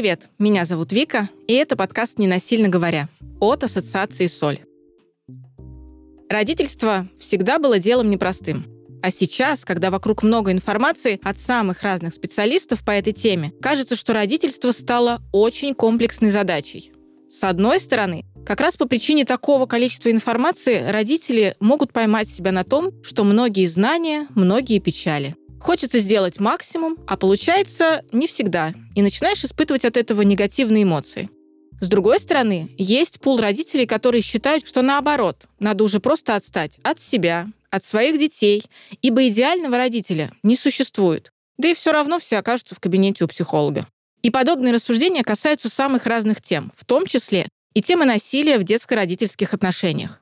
Привет, меня зовут Вика, и это подкаст «Ненасильно говоря» от Ассоциации «Соль». Родительство всегда было делом непростым. А сейчас, когда вокруг много информации от самых разных специалистов по этой теме, кажется, что родительство стало очень комплексной задачей. С одной стороны, как раз по причине такого количества информации родители могут поймать себя на том, что многие знания, многие печали. Хочется сделать максимум, а получается не всегда. И начинаешь испытывать от этого негативные эмоции. С другой стороны, есть пул родителей, которые считают, что наоборот, надо уже просто отстать от себя, от своих детей, ибо идеального родителя не существует. Да и все равно все окажутся в кабинете у психолога. И подобные рассуждения касаются самых разных тем, в том числе и темы насилия в детско-родительских отношениях.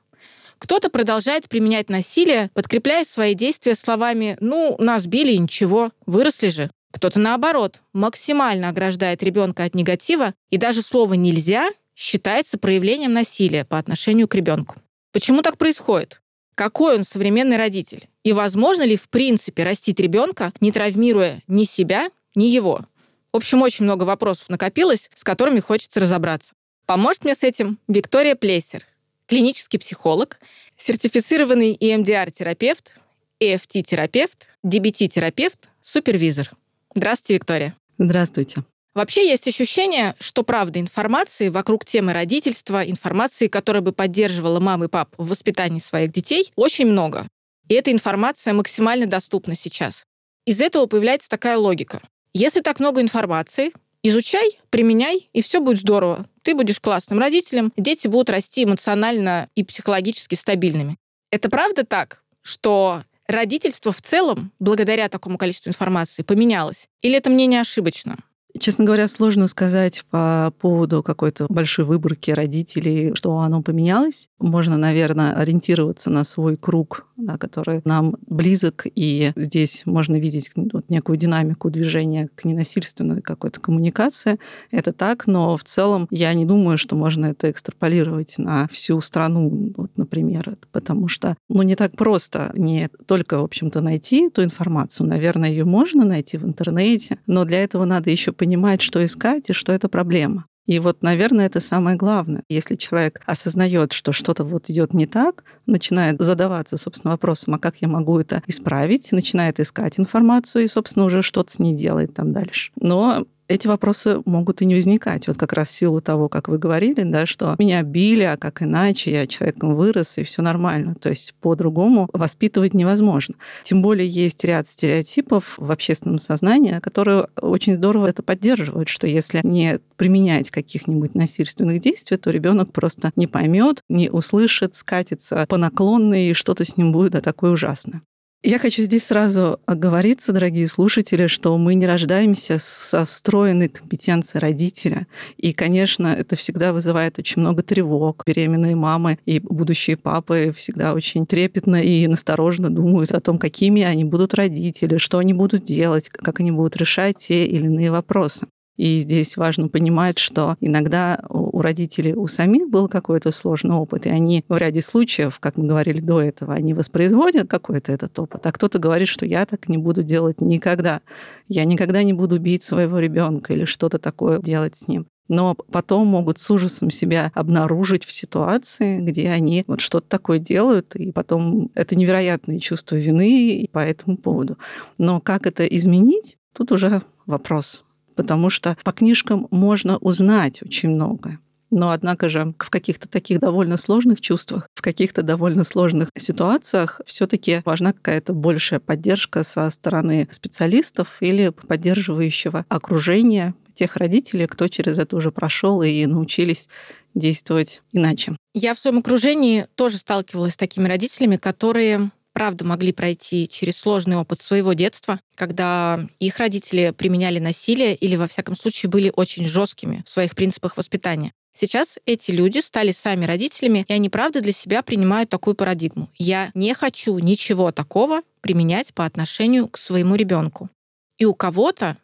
Кто-то продолжает применять насилие, подкрепляя свои действия словами «ну, нас били ничего, выросли же». Кто-то, наоборот, максимально ограждает ребенка от негатива, и даже слово «нельзя» считается проявлением насилия по отношению к ребенку. Почему так происходит? Какой он современный родитель? И возможно ли в принципе растить ребенка, не травмируя ни себя, ни его? В общем, очень много вопросов накопилось, с которыми хочется разобраться. Поможет мне с этим Виктория Плесер, клинический психолог, сертифицированный EMDR-терапевт, EFT-терапевт, DBT-терапевт, супервизор. Здравствуйте, Виктория. Здравствуйте. Вообще есть ощущение, что, правда, информации вокруг темы родительства, информации, которая бы поддерживала мам и пап в воспитании своих детей, очень много. И эта информация максимально доступна сейчас. Из этого появляется такая логика. Если так много информации, изучай, применяй, и все будет здорово. Ты будешь классным родителем, дети будут расти эмоционально и психологически стабильными. Это правда так, что родительство в целом, благодаря такому количеству информации, поменялось? Или это мнение ошибочно? Честно говоря, сложно сказать по поводу какой-то большой выборки родителей, что оно поменялось. Можно, наверное, ориентироваться на свой круг, да, который нам близок, и здесь можно видеть вот некую динамику движения к ненасильственной какой-то коммуникации. Это так, но в целом я не думаю, что можно это экстраполировать на всю страну, вот, например, потому что ну, не так просто не только, в общем-то, найти эту информацию. Наверное, ее можно найти в интернете, но для этого надо еще понимать, что искать и что это проблема. И вот, наверное, это самое главное. Если человек осознает, что что-то вот идет не так, начинает задаваться, собственно, вопросом, а как я могу это исправить, начинает искать информацию и, собственно, уже что-то с ней делает там дальше. Но эти вопросы могут и не возникать. Вот как раз в силу того, как вы говорили, да, что меня били, а как иначе, я человеком вырос, и все нормально. То есть по-другому воспитывать невозможно. Тем более есть ряд стереотипов в общественном сознании, которые очень здорово это поддерживают, что если не применять каких-нибудь насильственных действий, то ребенок просто не поймет, не услышит, скатится по наклонной, и что-то с ним будет а такое ужасное. Я хочу здесь сразу оговориться, дорогие слушатели, что мы не рождаемся со встроенной компетенцией родителя. И, конечно, это всегда вызывает очень много тревог. Беременные мамы и будущие папы всегда очень трепетно и настороженно думают о том, какими они будут родители, что они будут делать, как они будут решать те или иные вопросы. И здесь важно понимать, что иногда у родителей у самих был какой-то сложный опыт, и они в ряде случаев, как мы говорили до этого, они воспроизводят какой-то этот опыт, а кто-то говорит, что я так не буду делать никогда. Я никогда не буду бить своего ребенка или что-то такое делать с ним но потом могут с ужасом себя обнаружить в ситуации, где они вот что-то такое делают, и потом это невероятное чувство вины по этому поводу. Но как это изменить, тут уже вопрос потому что по книжкам можно узнать очень многое. Но, однако же, в каких-то таких довольно сложных чувствах, в каких-то довольно сложных ситуациях все-таки важна какая-то большая поддержка со стороны специалистов или поддерживающего окружения тех родителей, кто через это уже прошел и научились действовать иначе. Я в своем окружении тоже сталкивалась с такими родителями, которые правда могли пройти через сложный опыт своего детства, когда их родители применяли насилие или, во всяком случае, были очень жесткими в своих принципах воспитания. Сейчас эти люди стали сами родителями, и они, правда, для себя принимают такую парадигму. Я не хочу ничего такого применять по отношению к своему ребенку. И у кого-то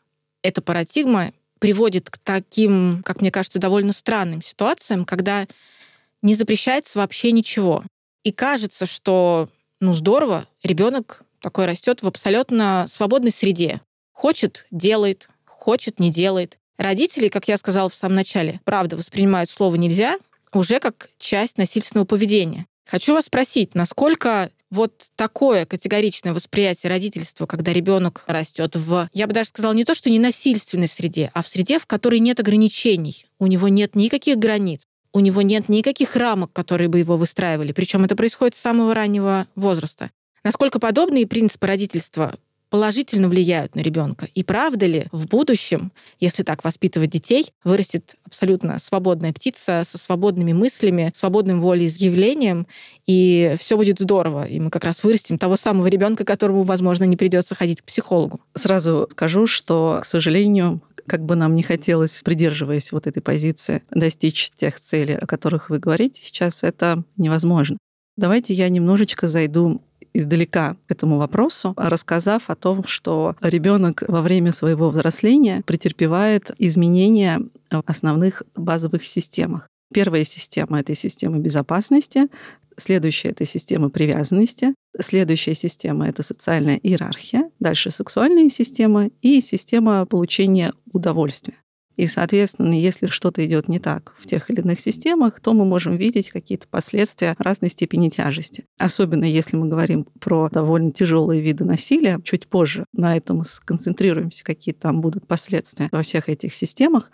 эта парадигма приводит к таким, как мне кажется, довольно странным ситуациям, когда не запрещается вообще ничего. И кажется, что ну здорово, ребенок такой растет в абсолютно свободной среде. Хочет — делает, хочет — не делает. Родители, как я сказала в самом начале, правда воспринимают слово «нельзя» уже как часть насильственного поведения. Хочу вас спросить, насколько вот такое категоричное восприятие родительства, когда ребенок растет в, я бы даже сказала, не то, что не насильственной среде, а в среде, в которой нет ограничений. У него нет никаких границ, у него нет никаких рамок, которые бы его выстраивали. Причем это происходит с самого раннего возраста. Насколько подобные принципы родительства положительно влияют на ребенка? И правда ли в будущем, если так воспитывать детей, вырастет абсолютно свободная птица со свободными мыслями, свободным волеизъявлением, и все будет здорово, и мы как раз вырастим того самого ребенка, которому, возможно, не придется ходить к психологу? Сразу скажу, что, к сожалению, как бы нам не хотелось, придерживаясь вот этой позиции, достичь тех целей, о которых вы говорите сейчас, это невозможно. Давайте я немножечко зайду издалека к этому вопросу, рассказав о том, что ребенок во время своего взросления претерпевает изменения в основных базовых системах. Первая система — это система безопасности, следующая — это система привязанности, следующая система — это социальная иерархия, дальше сексуальная система и система получения удовольствия. И, соответственно, если что-то идет не так в тех или иных системах, то мы можем видеть какие-то последствия разной степени тяжести. Особенно если мы говорим про довольно тяжелые виды насилия. Чуть позже на этом сконцентрируемся, какие там будут последствия во всех этих системах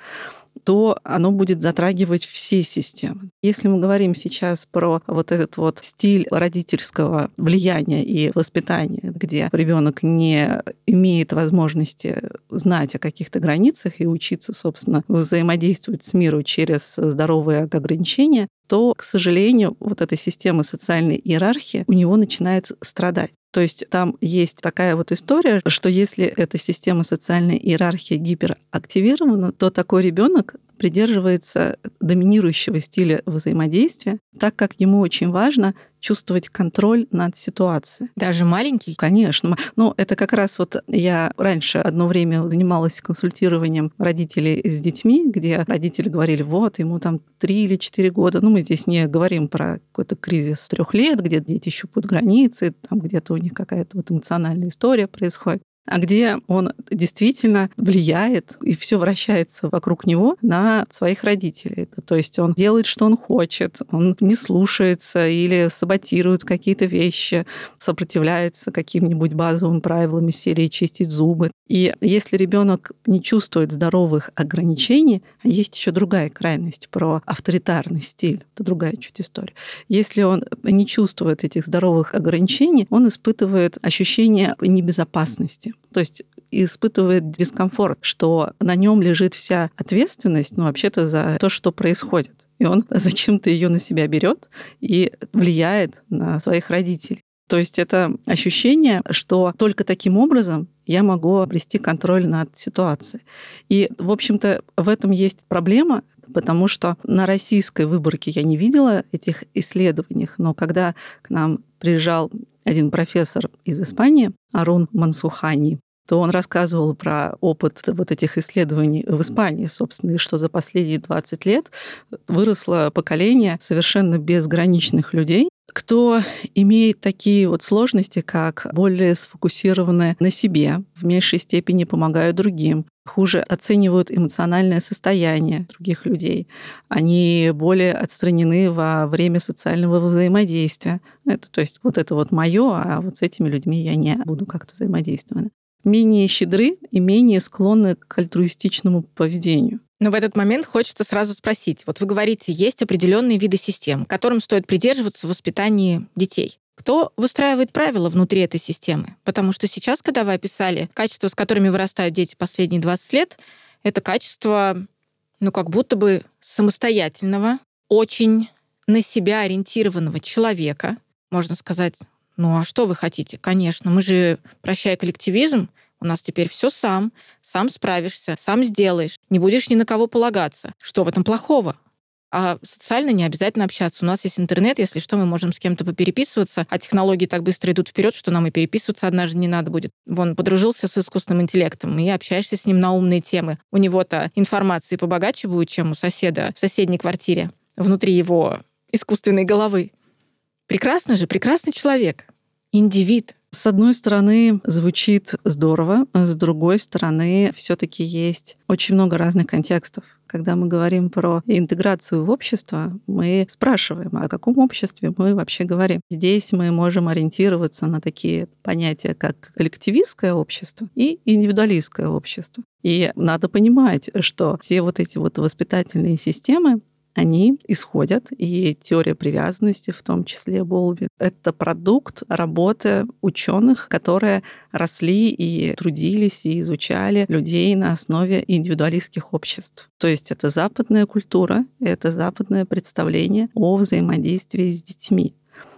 то оно будет затрагивать все системы. Если мы говорим сейчас про вот этот вот стиль родительского влияния и воспитания, где ребенок не имеет возможности знать о каких-то границах и учиться, собственно, взаимодействовать с миром через здоровые ограничения, то, к сожалению, вот эта система социальной иерархии у него начинает страдать. То есть там есть такая вот история, что если эта система социальной иерархии гиперактивирована, то такой ребенок придерживается доминирующего стиля взаимодействия, так как ему очень важно чувствовать контроль над ситуацией. Даже маленький? Конечно. Но это как раз вот я раньше одно время занималась консультированием родителей с детьми, где родители говорили, вот, ему там три или четыре года. Ну, мы здесь не говорим про какой-то кризис трех лет, где дети щупают границы, там где-то у них какая-то вот эмоциональная история происходит а где он действительно влияет, и все вращается вокруг него на своих родителей. То есть он делает, что он хочет, он не слушается или саботирует какие-то вещи, сопротивляется каким-нибудь базовым правилам серии чистить зубы. И если ребенок не чувствует здоровых ограничений, а есть еще другая крайность про авторитарный стиль, это другая чуть история. Если он не чувствует этих здоровых ограничений, он испытывает ощущение небезопасности то есть испытывает дискомфорт, что на нем лежит вся ответственность, ну, вообще-то за то, что происходит. И он зачем-то ее на себя берет и влияет на своих родителей. То есть это ощущение, что только таким образом я могу обрести контроль над ситуацией. И, в общем-то, в этом есть проблема, потому что на российской выборке я не видела этих исследований, но когда к нам приезжал один профессор из Испании, Арун Мансухани, то он рассказывал про опыт вот этих исследований в Испании, собственно, и что за последние 20 лет выросло поколение совершенно безграничных людей, кто имеет такие вот сложности, как более сфокусированы на себе, в меньшей степени помогают другим, хуже оценивают эмоциональное состояние других людей. Они более отстранены во время социального взаимодействия. Это, то есть вот это вот мое, а вот с этими людьми я не буду как-то взаимодействовать. Менее щедры и менее склонны к альтруистичному поведению. Но в этот момент хочется сразу спросить. Вот вы говорите, есть определенные виды систем, которым стоит придерживаться в воспитании детей. Кто выстраивает правила внутри этой системы? Потому что сейчас, когда вы описали качества, с которыми вырастают дети последние 20 лет, это качество, ну, как будто бы самостоятельного, очень на себя ориентированного человека. Можно сказать, ну а что вы хотите? Конечно, мы же, прощая коллективизм, у нас теперь все сам, сам справишься, сам сделаешь, не будешь ни на кого полагаться. Что в этом плохого? А социально не обязательно общаться. У нас есть интернет, если что, мы можем с кем-то попереписываться, а технологии так быстро идут вперед, что нам и переписываться однажды не надо будет. Вон, подружился с искусственным интеллектом и общаешься с ним на умные темы. У него-то информации побогаче будет, чем у соседа в соседней квартире, внутри его искусственной головы. Прекрасно же, прекрасный человек, индивид, С одной стороны, звучит здорово, с другой стороны, все-таки есть очень много разных контекстов. Когда мы говорим про интеграцию в общество, мы спрашиваем, о каком обществе мы вообще говорим. Здесь мы можем ориентироваться на такие понятия, как коллективистское общество и индивидуалистское общество. И надо понимать, что все вот эти вот воспитательные системы, они исходят, и теория привязанности, в том числе Болби, это продукт работы ученых, которые росли и трудились и изучали людей на основе индивидуалистских обществ. То есть это западная культура, это западное представление о взаимодействии с детьми.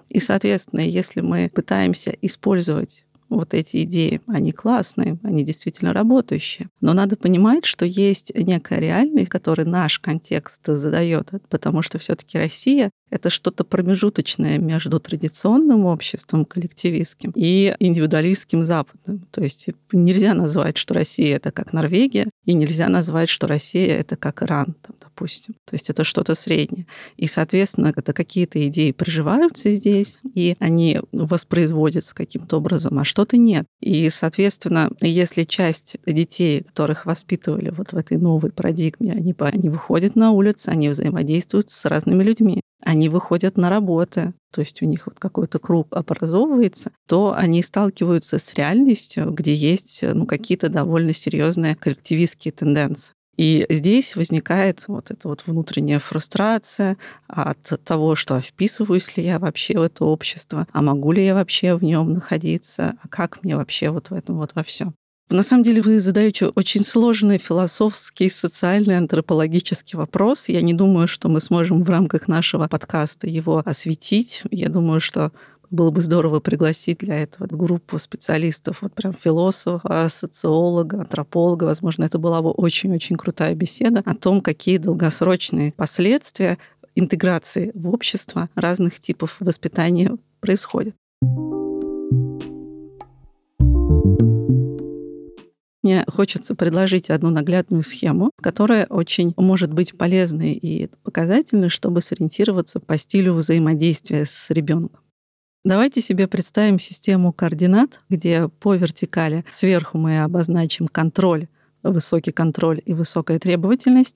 И, соответственно, если мы пытаемся использовать вот эти идеи, они классные, они действительно работающие. Но надо понимать, что есть некая реальность, которую наш контекст задает, потому что все-таки Россия это что-то промежуточное между традиционным обществом коллективистским и индивидуалистским западным. То есть нельзя назвать, что Россия это как Норвегия, и нельзя назвать, что Россия это как Иран, там, допустим. То есть это что-то среднее. И, соответственно, это какие-то идеи приживаются здесь, и они воспроизводятся каким-то образом, а что-то нет. И, соответственно, если часть детей, которых воспитывали вот в этой новой парадигме, они, они выходят на улицу, они взаимодействуют с разными людьми, они выходят на работы, то есть у них вот какой-то круг образовывается, то они сталкиваются с реальностью, где есть ну, какие-то довольно серьезные коллективистские тенденции. И здесь возникает вот эта вот внутренняя фрустрация от того, что вписываюсь ли я вообще в это общество, а могу ли я вообще в нем находиться, а как мне вообще вот в этом вот во всем. На самом деле вы задаете очень сложный философский, социальный, антропологический вопрос. Я не думаю, что мы сможем в рамках нашего подкаста его осветить. Я думаю, что было бы здорово пригласить для этого группу специалистов, вот прям философа, социолога, антрополога. Возможно, это была бы очень-очень крутая беседа о том, какие долгосрочные последствия интеграции в общество разных типов воспитания происходят. Мне хочется предложить одну наглядную схему, которая очень может быть полезной и показательной, чтобы сориентироваться по стилю взаимодействия с ребенком. Давайте себе представим систему координат, где по вертикали сверху мы обозначим контроль, высокий контроль и высокая требовательность,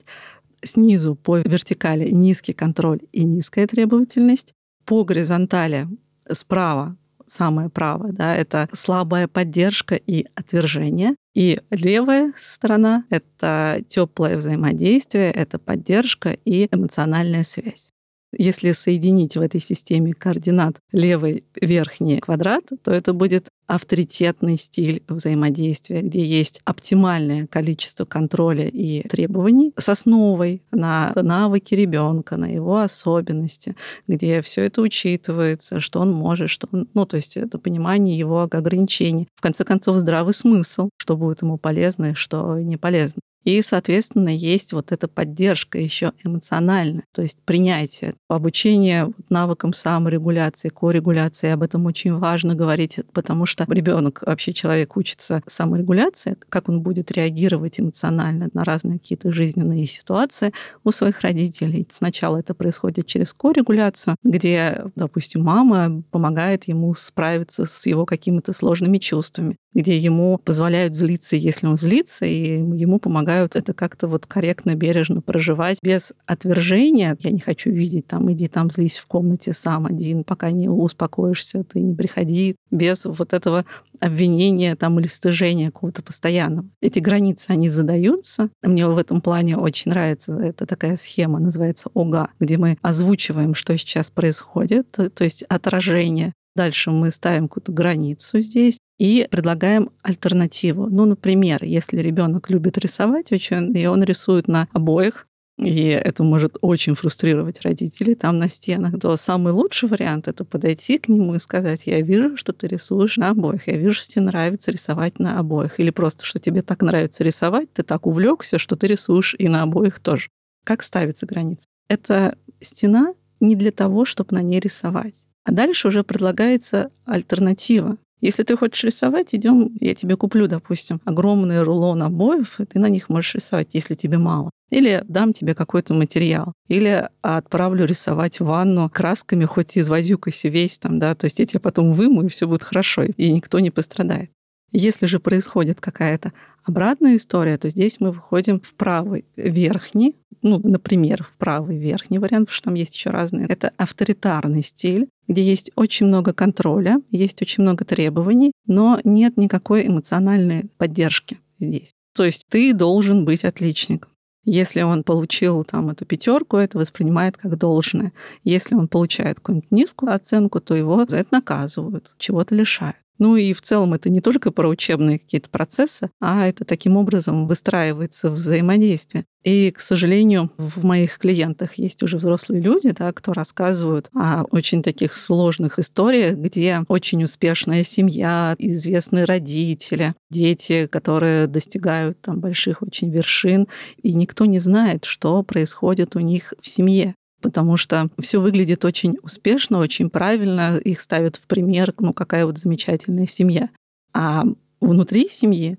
снизу по вертикали низкий контроль и низкая требовательность, по горизонтали справа самое правое, да, это слабая поддержка и отвержение. И левая сторона — это теплое взаимодействие, это поддержка и эмоциональная связь. Если соединить в этой системе координат левый верхний квадрат, то это будет авторитетный стиль взаимодействия, где есть оптимальное количество контроля и требований с основой на навыки ребенка, на его особенности, где все это учитывается, что он может, что он, ну, то есть это понимание его ограничений. В конце концов, здравый смысл, что будет ему полезно и что не полезно. И, соответственно, есть вот эта поддержка еще эмоциональная, то есть принятие, обучение навыкам саморегуляции, корегуляции. Об этом очень важно говорить, потому что ребенок, вообще человек учится саморегуляции, как он будет реагировать эмоционально на разные какие-то жизненные ситуации у своих родителей. Сначала это происходит через корегуляцию, где, допустим, мама помогает ему справиться с его какими-то сложными чувствами, где ему позволяют злиться, если он злится, и ему помогают это как-то вот корректно, бережно проживать без отвержения. Я не хочу видеть там, иди там злись в комнате сам один, пока не успокоишься, ты не приходи. Без вот этого обвинения там или стыжения какого-то постоянного. Эти границы, они задаются. Мне в этом плане очень нравится это такая схема, называется ОГА, где мы озвучиваем, что сейчас происходит, то есть отражение Дальше мы ставим какую-то границу здесь и предлагаем альтернативу. Ну, например, если ребенок любит рисовать очень, и он рисует на обоих, и это может очень фрустрировать родителей там на стенах, то самый лучший вариант — это подойти к нему и сказать, я вижу, что ты рисуешь на обоих, я вижу, что тебе нравится рисовать на обоих, или просто, что тебе так нравится рисовать, ты так увлекся, что ты рисуешь и на обоих тоже. Как ставится граница? Это стена не для того, чтобы на ней рисовать. А дальше уже предлагается альтернатива. Если ты хочешь рисовать, идем, я тебе куплю, допустим, огромный рулон обоев, и ты на них можешь рисовать, если тебе мало. Или дам тебе какой-то материал. Или отправлю рисовать ванну красками, хоть и извозюкайся весь там, да, то есть я тебя потом выму, и все будет хорошо, и никто не пострадает. Если же происходит какая-то обратная история, то здесь мы выходим в правый верхний, ну, например, в правый верхний вариант, потому что там есть еще разные. Это авторитарный стиль, где есть очень много контроля, есть очень много требований, но нет никакой эмоциональной поддержки здесь. То есть ты должен быть отличником. Если он получил там эту пятерку, это воспринимает как должное. Если он получает какую-нибудь низкую оценку, то его за это наказывают, чего-то лишают. Ну и в целом это не только про учебные какие-то процессы, а это таким образом выстраивается взаимодействие. И, к сожалению, в моих клиентах есть уже взрослые люди, да, кто рассказывают о очень таких сложных историях, где очень успешная семья, известные родители, дети, которые достигают там больших очень вершин, и никто не знает, что происходит у них в семье потому что все выглядит очень успешно, очень правильно, их ставят в пример, ну какая вот замечательная семья. А внутри семьи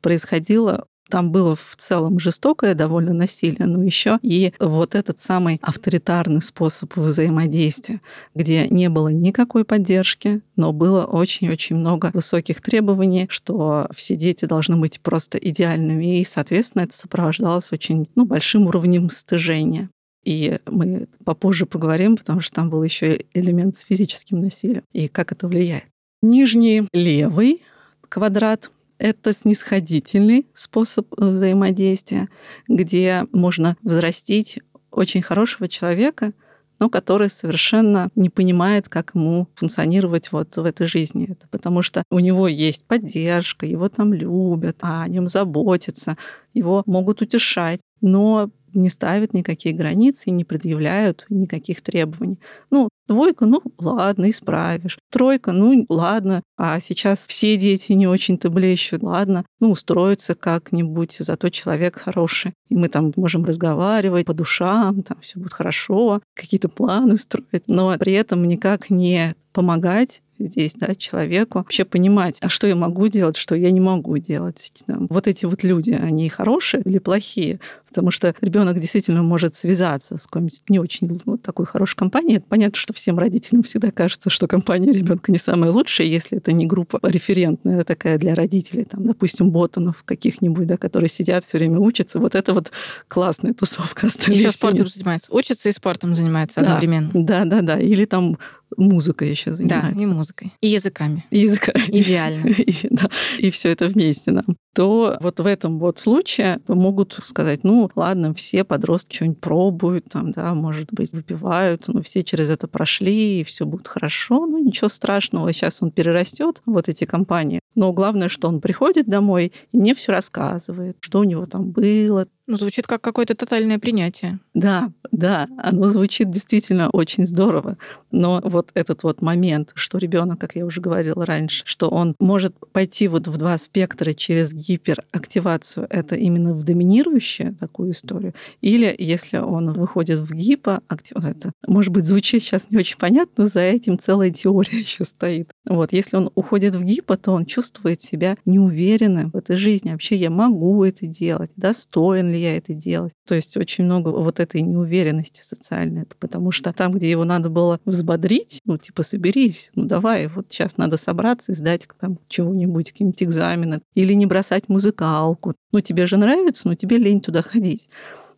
происходило там было в целом жестокое довольно насилие, но еще и вот этот самый авторитарный способ взаимодействия, где не было никакой поддержки, но было очень-очень много высоких требований, что все дети должны быть просто идеальными, и, соответственно, это сопровождалось очень ну, большим уровнем стыжения. И мы попозже поговорим, потому что там был еще элемент с физическим насилием и как это влияет. Нижний левый квадрат — это снисходительный способ взаимодействия, где можно взрастить очень хорошего человека, но который совершенно не понимает, как ему функционировать вот в этой жизни. Это потому что у него есть поддержка, его там любят, а о нем заботятся, его могут утешать, но не ставят никакие границы и не предъявляют никаких требований. Ну, двойка, ну ладно, исправишь. Тройка, ну ладно, а сейчас все дети не очень-то блещут, ладно, ну устроиться как-нибудь, зато человек хороший. И мы там можем разговаривать по душам, там все будет хорошо, какие-то планы строить, но при этом никак не помогать здесь, да, человеку вообще понимать, а что я могу делать, что я не могу делать. Вот эти вот люди, они хорошие или плохие? Потому что ребенок действительно может связаться с какой-нибудь не очень вот такой хорошей компанией. Это понятно, что всем родителям всегда кажется, что компания ребенка не самая лучшая, если это не группа референтная такая для родителей, там, допустим, ботанов каких-нибудь, да, которые сидят все время учатся. Вот это вот классная тусовка. Еще спортом занимается. Учится и спортом занимается да, одновременно. Да, да, да. Или там музыкой еще занимается. Да, и музыкой. И языками. И языками. Идеально. И, да, и все это вместе нам. То вот в этом вот случае могут сказать, ну, ладно, все подростки что-нибудь пробуют, там, да, может быть, выпивают, но все через это прошли, и все будет хорошо, ну, ничего страшного, сейчас он перерастет, вот эти компании. Но главное, что он приходит домой и мне все рассказывает, что у него там было, ну, звучит как какое-то тотальное принятие. Да, да, оно звучит действительно очень здорово. Но вот этот вот момент, что ребенок, как я уже говорила раньше, что он может пойти вот в два спектра через гиперактивацию, это именно в доминирующую такую историю, или если он выходит в гипоактивацию, это, может быть, звучит сейчас не очень понятно, но за этим целая теория еще стоит. Вот, если он уходит в гипо, то он чувствует себя неуверенным в этой жизни. Вообще я могу это делать, достоин ли я это делать. То есть очень много вот этой неуверенности социальной. Это потому что там, где его надо было взбодрить, ну, типа, соберись, ну, давай, вот сейчас надо собраться и сдать там чего-нибудь, какие-нибудь экзамены. Или не бросать музыкалку. Ну, тебе же нравится, но тебе лень туда ходить.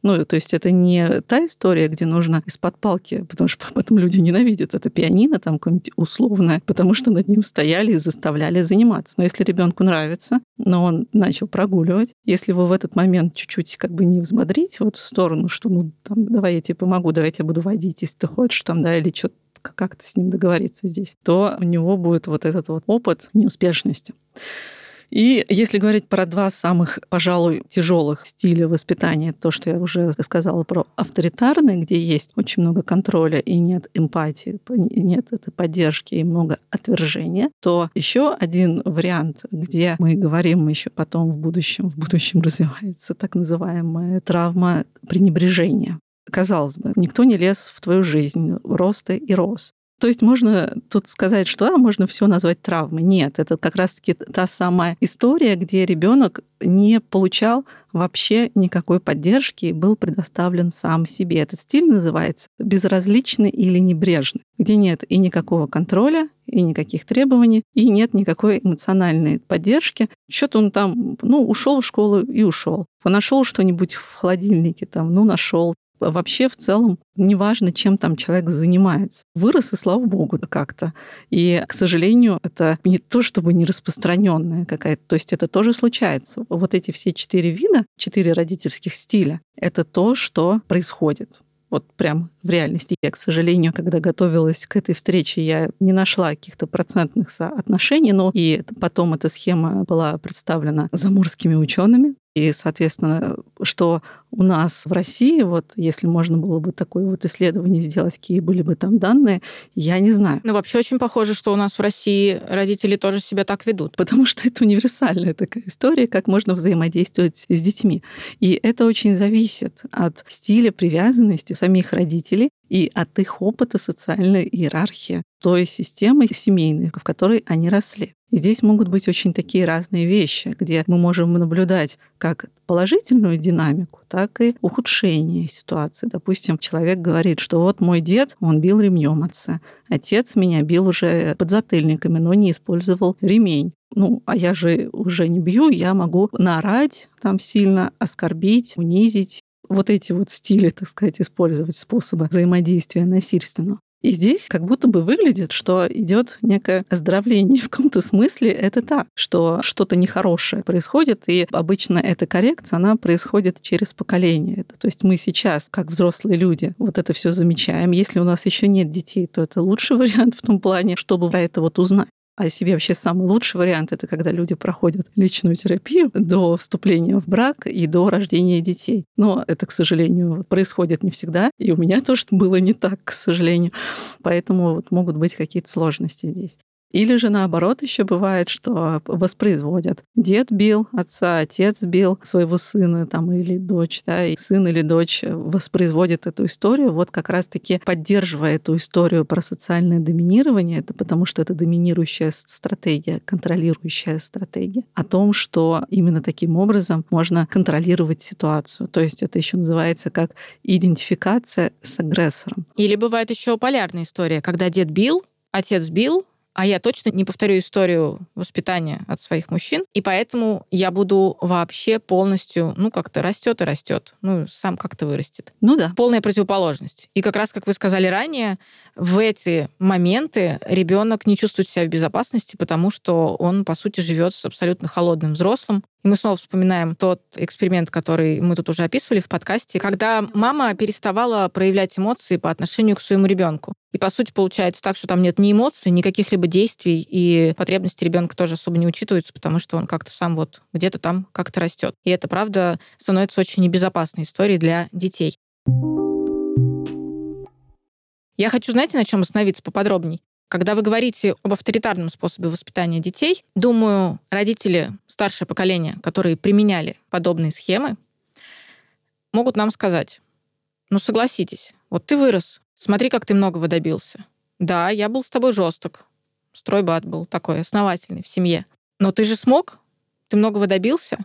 Ну, то есть это не та история, где нужно из-под палки, потому что потом люди ненавидят это пианино там какое-нибудь условное, потому что над ним стояли и заставляли заниматься. Но если ребенку нравится, но он начал прогуливать, если вы в этот момент чуть-чуть как бы не взбодрить вот в сторону, что ну там давай я тебе помогу, давай я тебя буду водить, если ты хочешь там, да, или что-то как-то с ним договориться здесь, то у него будет вот этот вот опыт неуспешности. И если говорить про два самых, пожалуй, тяжелых стиля воспитания, то, что я уже сказала про авторитарный, где есть очень много контроля и нет эмпатии, нет этой поддержки и много отвержения, то еще один вариант, где мы говорим еще потом в будущем, в будущем развивается так называемая травма пренебрежения. Казалось бы, никто не лез в твою жизнь, рос ты и рос. То есть можно тут сказать, что а, можно все назвать травмой. Нет, это как раз-таки та самая история, где ребенок не получал вообще никакой поддержки и был предоставлен сам себе. Этот стиль называется безразличный или небрежный, где нет и никакого контроля, и никаких требований, и нет никакой эмоциональной поддержки. Что-то он там, ну, ушел в школу и ушел. Нашел что-нибудь в холодильнике, там, ну, нашел вообще в целом неважно, чем там человек занимается. Вырос, и слава богу, как-то. И, к сожалению, это не то, чтобы не распространенная какая-то. То есть это тоже случается. Вот эти все четыре вида, четыре родительских стиля, это то, что происходит вот прям в реальности. Я, к сожалению, когда готовилась к этой встрече, я не нашла каких-то процентных соотношений, но и потом эта схема была представлена заморскими учеными, и, соответственно, что у нас в России, вот если можно было бы такое вот исследование сделать, какие были бы там данные, я не знаю. Ну, вообще очень похоже, что у нас в России родители тоже себя так ведут. Потому что это универсальная такая история, как можно взаимодействовать с детьми. И это очень зависит от стиля привязанности самих родителей и от их опыта социальной иерархии той системы семейной, в которой они росли. И здесь могут быть очень такие разные вещи, где мы можем наблюдать как положительную динамику, так и ухудшение ситуации. Допустим, человек говорит, что вот мой дед, он бил ремнем отца. Отец меня бил уже подзатыльниками, но не использовал ремень. Ну, а я же уже не бью, я могу наорать там сильно, оскорбить, унизить, вот эти вот стили, так сказать, использовать способы взаимодействия насильственного. И здесь как будто бы выглядит, что идет некое оздоровление. В каком-то смысле это так, что что-то нехорошее происходит, и обычно эта коррекция, она происходит через поколение. То есть мы сейчас, как взрослые люди, вот это все замечаем. Если у нас еще нет детей, то это лучший вариант в том плане, чтобы про это вот узнать о себе вообще самый лучший вариант это когда люди проходят личную терапию до вступления в брак и до рождения детей. Но это, к сожалению, происходит не всегда, и у меня тоже было не так, к сожалению. Поэтому вот могут быть какие-то сложности здесь. Или же наоборот еще бывает, что воспроизводят. Дед бил отца, отец бил своего сына там, или дочь, да, и сын или дочь воспроизводит эту историю, вот как раз-таки поддерживая эту историю про социальное доминирование, это потому что это доминирующая стратегия, контролирующая стратегия, о том, что именно таким образом можно контролировать ситуацию. То есть это еще называется как идентификация с агрессором. Или бывает еще полярная история, когда дед бил, отец бил, а я точно не повторю историю воспитания от своих мужчин, и поэтому я буду вообще полностью, ну, как-то растет и растет, ну, сам как-то вырастет. Ну да. Полная противоположность. И как раз, как вы сказали ранее, в эти моменты ребенок не чувствует себя в безопасности, потому что он, по сути, живет с абсолютно холодным взрослым, и мы снова вспоминаем тот эксперимент, который мы тут уже описывали в подкасте, когда мама переставала проявлять эмоции по отношению к своему ребенку. И, по сути, получается так, что там нет ни эмоций, ни каких-либо действий, и потребности ребенка тоже особо не учитываются, потому что он как-то сам вот где-то там как-то растет. И это, правда, становится очень небезопасной историей для детей. Я хочу, знаете, на чем остановиться поподробней? Когда вы говорите об авторитарном способе воспитания детей, думаю, родители, старшее поколение, которые применяли подобные схемы, могут нам сказать, ну согласитесь, вот ты вырос, смотри, как ты многого добился. Да, я был с тобой жесток, стройбат был такой основательный в семье. Но ты же смог, ты многого добился.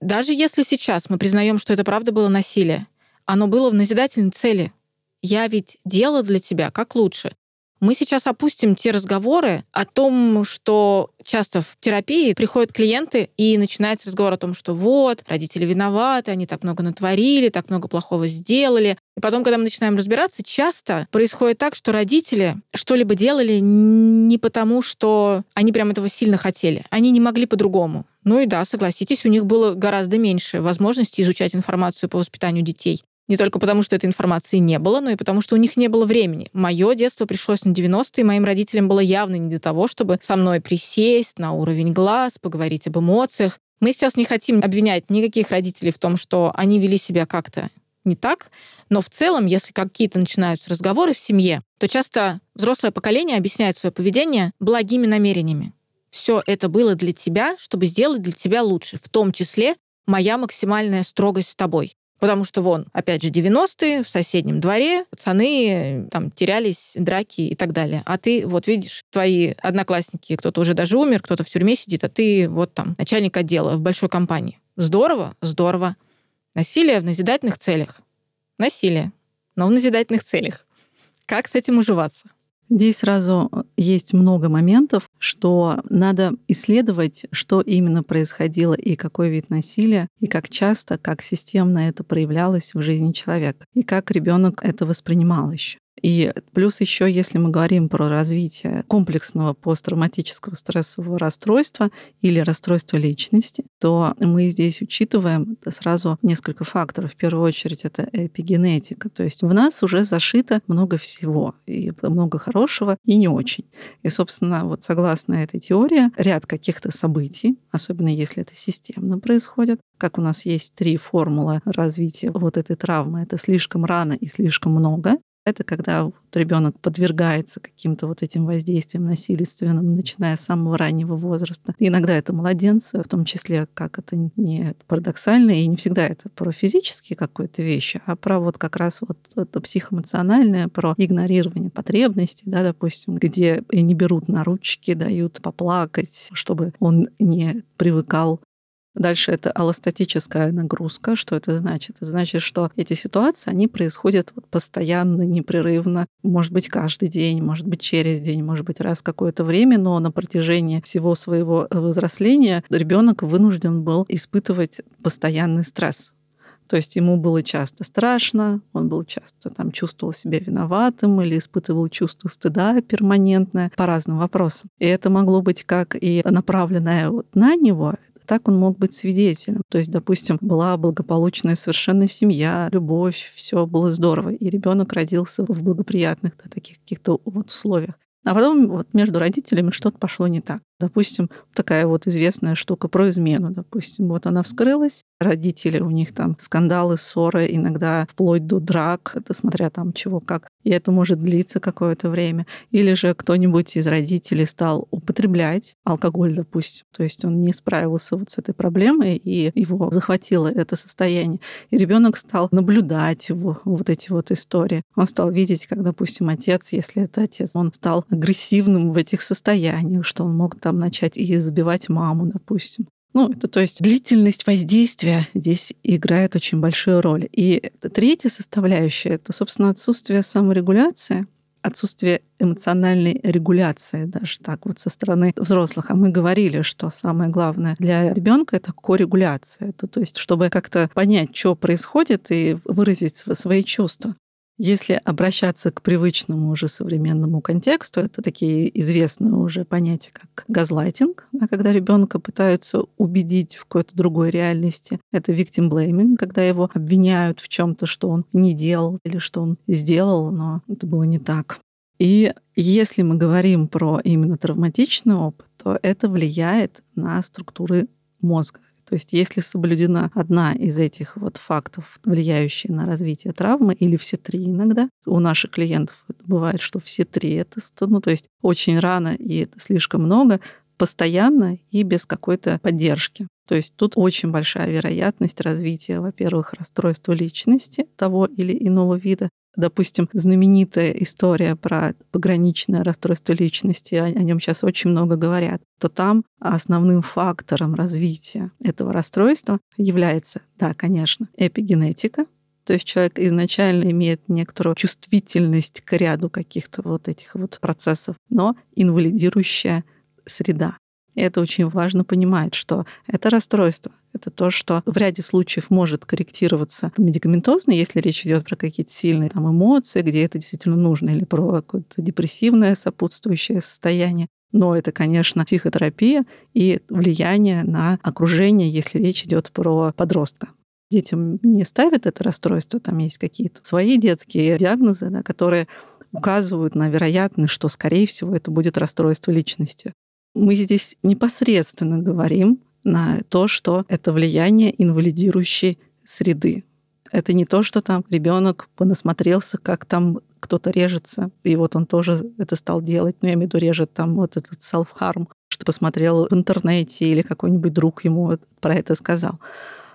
Даже если сейчас мы признаем, что это правда было насилие, оно было в назидательной цели. Я ведь делала для тебя как лучше. Мы сейчас опустим те разговоры о том, что часто в терапии приходят клиенты и начинается разговор о том, что вот, родители виноваты, они так много натворили, так много плохого сделали. И потом, когда мы начинаем разбираться, часто происходит так, что родители что-либо делали не потому, что они прям этого сильно хотели. Они не могли по-другому. Ну и да, согласитесь, у них было гораздо меньше возможностей изучать информацию по воспитанию детей. Не только потому, что этой информации не было, но и потому, что у них не было времени. Мое детство пришлось на 90-е, моим родителям было явно не для того, чтобы со мной присесть на уровень глаз, поговорить об эмоциях. Мы сейчас не хотим обвинять никаких родителей в том, что они вели себя как-то не так, но в целом, если какие-то начинаются разговоры в семье, то часто взрослое поколение объясняет свое поведение благими намерениями. Все это было для тебя, чтобы сделать для тебя лучше, в том числе моя максимальная строгость с тобой. Потому что вон, опять же, 90-е, в соседнем дворе пацаны там терялись, драки и так далее. А ты вот видишь, твои одноклассники, кто-то уже даже умер, кто-то в тюрьме сидит, а ты вот там начальник отдела в большой компании. Здорово, здорово. Насилие в назидательных целях. Насилие, но в назидательных целях. Как с этим уживаться? Здесь сразу есть много моментов, что надо исследовать, что именно происходило и какой вид насилия, и как часто, как системно это проявлялось в жизни человека, и как ребенок это воспринимал еще. И плюс еще, если мы говорим про развитие комплексного посттравматического стрессового расстройства или расстройства личности, то мы здесь учитываем сразу несколько факторов. В первую очередь это эпигенетика. То есть в нас уже зашито много всего, и много хорошего, и не очень. И, собственно, вот согласно этой теории, ряд каких-то событий, особенно если это системно происходит, как у нас есть три формулы развития вот этой травмы, это слишком рано и слишком много, это когда вот ребенок подвергается каким-то вот этим воздействиям насильственным, начиная с самого раннего возраста. Иногда это младенцы, в том числе, как это не парадоксально, и не всегда это про физические какие-то вещи, а про вот как раз вот это психоэмоциональное, про игнорирование потребностей, да, допустим, где не берут на ручки, дают поплакать, чтобы он не привыкал Дальше это аллостатическая нагрузка. Что это значит? Это значит, что эти ситуации, они происходят вот постоянно, непрерывно, может быть, каждый день, может быть, через день, может быть, раз какое-то время, но на протяжении всего своего взросления ребенок вынужден был испытывать постоянный стресс. То есть ему было часто страшно, он был часто там чувствовал себя виноватым или испытывал чувство стыда перманентное по разным вопросам. И это могло быть как и направленное вот на него, так он мог быть свидетелем. То есть, допустим, была благополучная совершенно семья, любовь, все было здорово, и ребенок родился в благоприятных да, таких каких-то вот условиях. А потом вот между родителями что-то пошло не так. Допустим, такая вот известная штука про измену. Допустим, вот она вскрылась, родители, у них там скандалы, ссоры, иногда вплоть до драк, это смотря там чего как. И это может длиться какое-то время. Или же кто-нибудь из родителей стал употреблять алкоголь, допустим. То есть он не справился вот с этой проблемой, и его захватило это состояние. И ребенок стал наблюдать его, вот эти вот истории. Он стал видеть, как, допустим, отец, если это отец, он стал агрессивным в этих состояниях, что он мог там начать и избивать маму, допустим. Ну, это то есть длительность воздействия здесь играет очень большую роль. И третья составляющая — это, собственно, отсутствие саморегуляции, отсутствие эмоциональной регуляции даже так вот со стороны взрослых. А мы говорили, что самое главное для ребенка это коррегуляция. Это, то есть, чтобы как-то понять, что происходит и выразить свои чувства. Если обращаться к привычному уже современному контексту, это такие известные уже понятия, как газлайтинг, да, когда ребенка пытаются убедить в какой-то другой реальности. Это victim blaming, когда его обвиняют в чем-то, что он не делал или что он сделал, но это было не так. И если мы говорим про именно травматичный опыт, то это влияет на структуры мозга. То есть если соблюдена одна из этих вот фактов, влияющая на развитие травмы, или все три иногда, у наших клиентов бывает, что все три это, ну, то есть очень рано и это слишком много, постоянно и без какой-то поддержки. То есть тут очень большая вероятность развития, во-первых, расстройства личности того или иного вида, допустим, знаменитая история про пограничное расстройство личности, о, о нем сейчас очень много говорят, то там основным фактором развития этого расстройства является, да, конечно, эпигенетика, то есть человек изначально имеет некоторую чувствительность к ряду каких-то вот этих вот процессов, но инвалидирующая среда. И это очень важно понимать, что это расстройство. Это то, что в ряде случаев может корректироваться медикаментозно, если речь идет про какие-то сильные там, эмоции, где это действительно нужно, или про какое-то депрессивное сопутствующее состояние. Но это, конечно, психотерапия и влияние на окружение, если речь идет про подростка детям не ставят это расстройство, там есть какие-то свои детские диагнозы, да, которые указывают на вероятность, что, скорее всего, это будет расстройство личности. Мы здесь непосредственно говорим на то, что это влияние инвалидирующей среды. Это не то, что там ребенок понасмотрелся, как там кто-то режется, и вот он тоже это стал делать, ну, я имею в виду, режет там вот этот self-harm, что посмотрел в интернете или какой-нибудь друг ему про это сказал.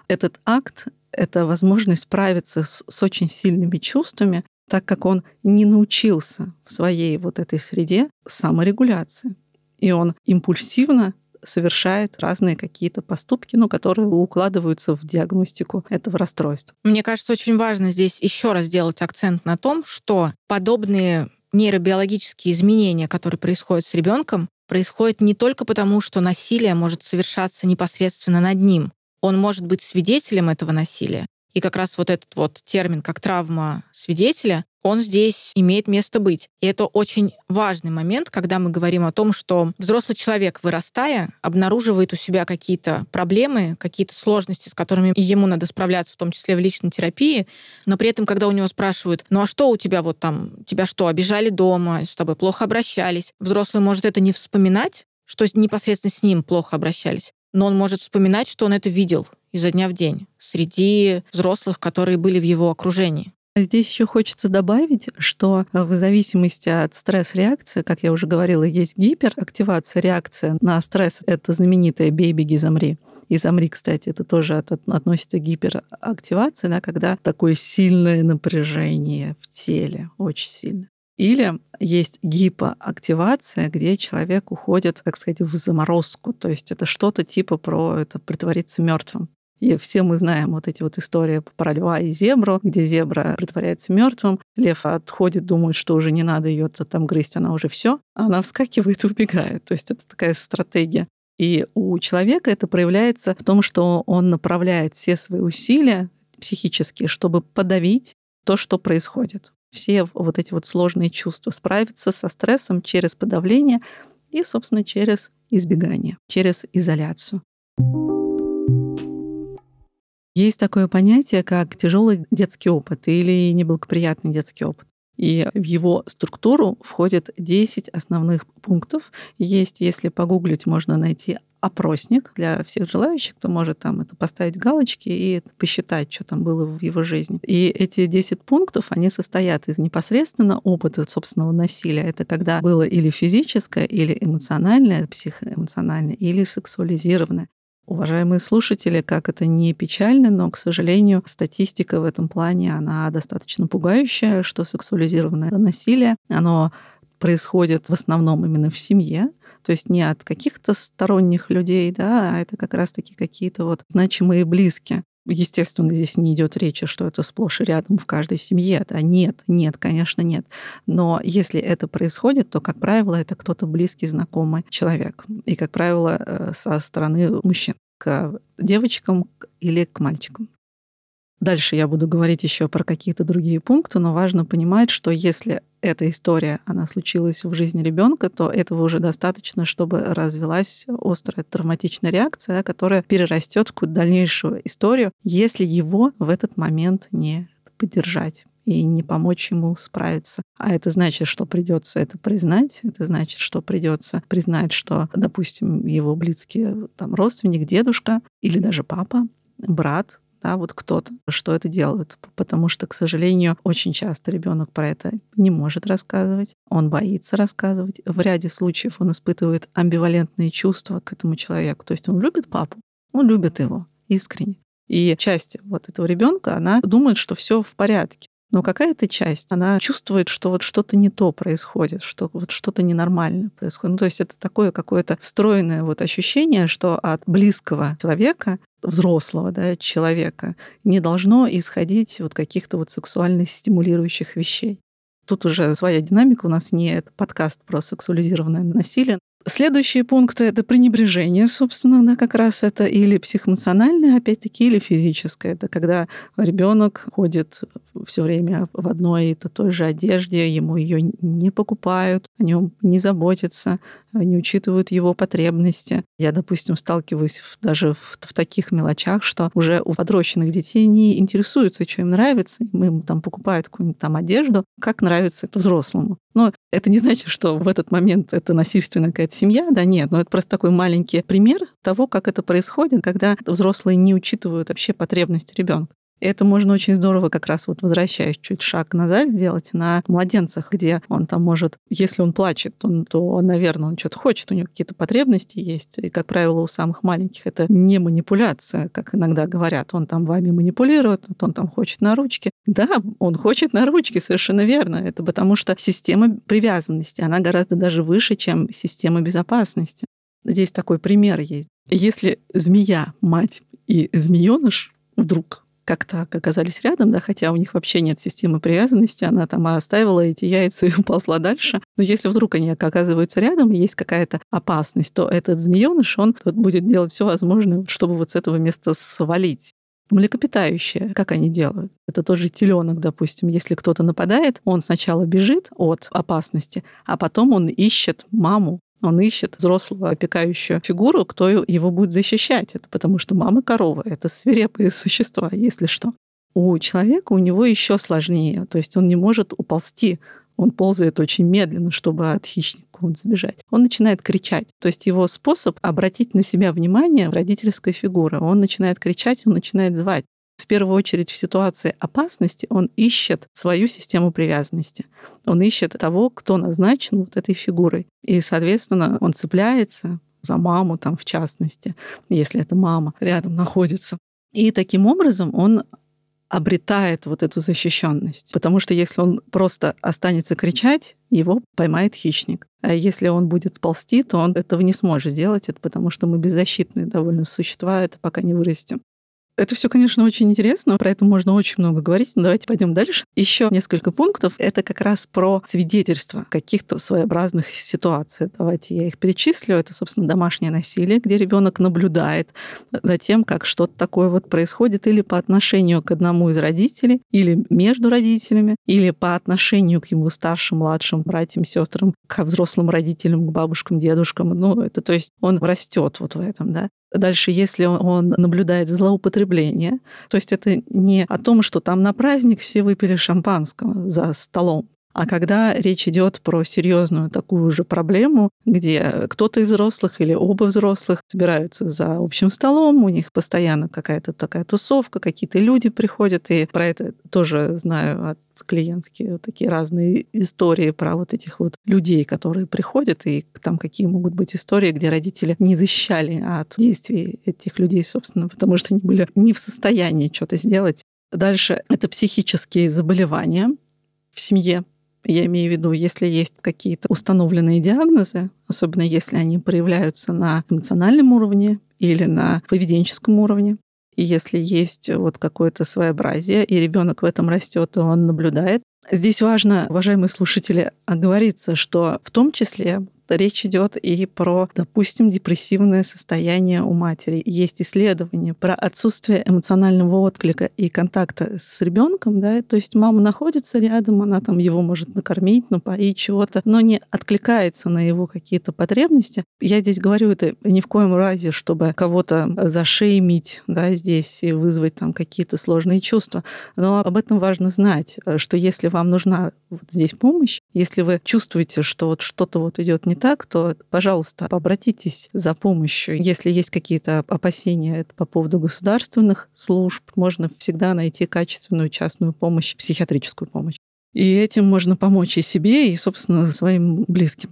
Этот акт это возможность справиться с, с очень сильными чувствами, так как он не научился в своей вот этой среде саморегуляции. И он импульсивно совершает разные какие-то поступки, ну, которые укладываются в диагностику этого расстройства. Мне кажется, очень важно здесь еще раз сделать акцент на том, что подобные нейробиологические изменения, которые происходят с ребенком, происходят не только потому, что насилие может совершаться непосредственно над ним. Он может быть свидетелем этого насилия, и как раз вот этот вот термин, как травма свидетеля, он здесь имеет место быть. И это очень важный момент, когда мы говорим о том, что взрослый человек, вырастая, обнаруживает у себя какие-то проблемы, какие-то сложности, с которыми ему надо справляться, в том числе в личной терапии, но при этом, когда у него спрашивают, ну а что у тебя вот там, тебя что, обижали дома, с тобой плохо обращались, взрослый может это не вспоминать, что непосредственно с ним плохо обращались, но он может вспоминать, что он это видел изо дня в день среди взрослых, которые были в его окружении. Здесь еще хочется добавить, что в зависимости от стресс-реакции, как я уже говорила, есть гиперактивация, реакция на стресс. Это знаменитая «бей, беги, замри». И замри, кстати, это тоже от, относится к гиперактивации, да, когда такое сильное напряжение в теле, очень сильно. Или есть гипоактивация, где человек уходит, как сказать, в заморозку. То есть это что-то типа про это притвориться мертвым. И все мы знаем вот эти вот истории про льва и зебру, где зебра притворяется мертвым, лев отходит, думает, что уже не надо ее там грызть, она уже все, а она вскакивает и убегает. То есть это такая стратегия. И у человека это проявляется в том, что он направляет все свои усилия психические, чтобы подавить то, что происходит все вот эти вот сложные чувства, справиться со стрессом через подавление и, собственно, через избегание, через изоляцию. Есть такое понятие, как тяжелый детский опыт или неблагоприятный детский опыт. И в его структуру входит 10 основных пунктов. Есть, если погуглить, можно найти опросник для всех желающих, кто может там это поставить галочки и посчитать, что там было в его жизни. И эти 10 пунктов, они состоят из непосредственно опыта собственного насилия. Это когда было или физическое, или эмоциональное, психоэмоциональное, или сексуализированное. Уважаемые слушатели, как это не печально, но, к сожалению, статистика в этом плане, она достаточно пугающая, что сексуализированное насилие, оно происходит в основном именно в семье, то есть не от каких-то сторонних людей, да, а это как раз-таки какие-то вот значимые близкие. Естественно, здесь не идет речи, что это сплошь и рядом в каждой семье. Да, нет, нет, конечно, нет. Но если это происходит, то, как правило, это кто-то близкий, знакомый человек. И, как правило, э, со стороны мужчин к девочкам или к мальчикам. Дальше я буду говорить еще про какие-то другие пункты, но важно понимать, что если эта история, она случилась в жизни ребенка, то этого уже достаточно, чтобы развилась острая травматичная реакция, которая перерастет в какую-то дальнейшую историю, если его в этот момент не поддержать и не помочь ему справиться. А это значит, что придется это признать, это значит, что придется признать, что, допустим, его близкий там, родственник, дедушка или даже папа, брат, да, вот кто-то, что это делают. Потому что, к сожалению, очень часто ребенок про это не может рассказывать, он боится рассказывать. В ряде случаев он испытывает амбивалентные чувства к этому человеку. То есть он любит папу, он любит его искренне. И часть вот этого ребенка, она думает, что все в порядке. Но какая-то часть, она чувствует, что вот что-то не то происходит, что вот что-то ненормальное происходит. Ну, то есть это такое какое-то встроенное вот ощущение, что от близкого человека, взрослого да, человека, не должно исходить вот каких-то вот сексуально стимулирующих вещей. Тут уже своя динамика, у нас не подкаст про сексуализированное насилие, Следующие пункты — это пренебрежение, собственно, да, как раз это или психоэмоциональное, опять-таки, или физическое. Это когда ребенок ходит все время в одной и той же одежде, ему ее не покупают, о нем не заботятся, не учитывают его потребности. Я, допустим, сталкиваюсь даже в, в таких мелочах, что уже у подрощенных детей не интересуются, что им нравится, им там покупают какую-нибудь там одежду, как нравится это взрослому. Но это не значит, что в этот момент это насильственная какая-то семья, да, нет, но это просто такой маленький пример того, как это происходит, когда взрослые не учитывают вообще потребности ребенка. Это можно очень здорово как раз вот возвращаясь чуть шаг назад сделать на младенцах, где он там может, если он плачет, то, то наверное, он что-то хочет, у него какие-то потребности есть. И, как правило, у самых маленьких это не манипуляция, как иногда говорят. Он там вами манипулирует, он там хочет на ручки. Да, он хочет на ручки, совершенно верно. Это потому что система привязанности, она гораздо даже выше, чем система безопасности. Здесь такой пример есть. Если змея, мать и змееныш вдруг как-то оказались рядом, да, хотя у них вообще нет системы привязанности, она там оставила эти яйца и уползла дальше. Но если вдруг они оказываются рядом, и есть какая-то опасность, то этот змееныш, он будет делать все возможное, чтобы вот с этого места свалить. Млекопитающие, как они делают? Это тоже теленок, допустим. Если кто-то нападает, он сначала бежит от опасности, а потом он ищет маму, он ищет взрослую опекающую фигуру, кто его будет защищать. Это потому что мама корова — это свирепые существа, если что. У человека у него еще сложнее. То есть он не может уползти. Он ползает очень медленно, чтобы от хищника сбежать. Он начинает кричать. То есть его способ обратить на себя внимание родительской фигуры. Он начинает кричать, он начинает звать в первую очередь в ситуации опасности он ищет свою систему привязанности. Он ищет того, кто назначен вот этой фигурой. И, соответственно, он цепляется за маму, там, в частности, если эта мама рядом находится. И таким образом он обретает вот эту защищенность. Потому что если он просто останется кричать, его поймает хищник. А если он будет ползти, то он этого не сможет сделать, это потому что мы беззащитные довольно существа, это пока не вырастем. Это все, конечно, очень интересно, про это можно очень много говорить, но давайте пойдем дальше. Еще несколько пунктов. Это как раз про свидетельство каких-то своеобразных ситуаций. Давайте я их перечислю. Это, собственно, домашнее насилие, где ребенок наблюдает за тем, как что-то такое вот происходит или по отношению к одному из родителей, или между родителями, или по отношению к его старшим, младшим братьям, сестрам, к взрослым родителям, к бабушкам, дедушкам. Ну, это то есть он растет вот в этом, да. Дальше, если он наблюдает злоупотребление, то есть это не о том, что там на праздник все выпили шампанского за столом, а когда речь идет про серьезную такую же проблему, где кто-то из взрослых или оба взрослых собираются за общим столом, у них постоянно какая-то такая тусовка, какие-то люди приходят, и про это тоже знаю от клиентские такие разные истории про вот этих вот людей, которые приходят, и там какие могут быть истории, где родители не защищали от действий этих людей, собственно, потому что они были не в состоянии что-то сделать. Дальше это психические заболевания в семье, я имею в виду, если есть какие-то установленные диагнозы, особенно если они проявляются на эмоциональном уровне или на поведенческом уровне, и если есть вот какое-то своеобразие, и ребенок в этом растет, и он наблюдает. Здесь важно, уважаемые слушатели, оговориться, что в том числе речь идет и про, допустим, депрессивное состояние у матери. Есть исследования про отсутствие эмоционального отклика и контакта с ребенком, да, то есть мама находится рядом, она там его может накормить, напоить чего-то, но не откликается на его какие-то потребности. Я здесь говорю это ни в коем разе, чтобы кого-то зашеймить, да, здесь и вызвать там какие-то сложные чувства. Но об этом важно знать, что если вам нужна вот здесь помощь, если вы чувствуете, что вот что-то вот идет не так, то, пожалуйста, обратитесь за помощью. Если есть какие-то опасения по поводу государственных служб, можно всегда найти качественную частную помощь, психиатрическую помощь. И этим можно помочь и себе, и, собственно, своим близким.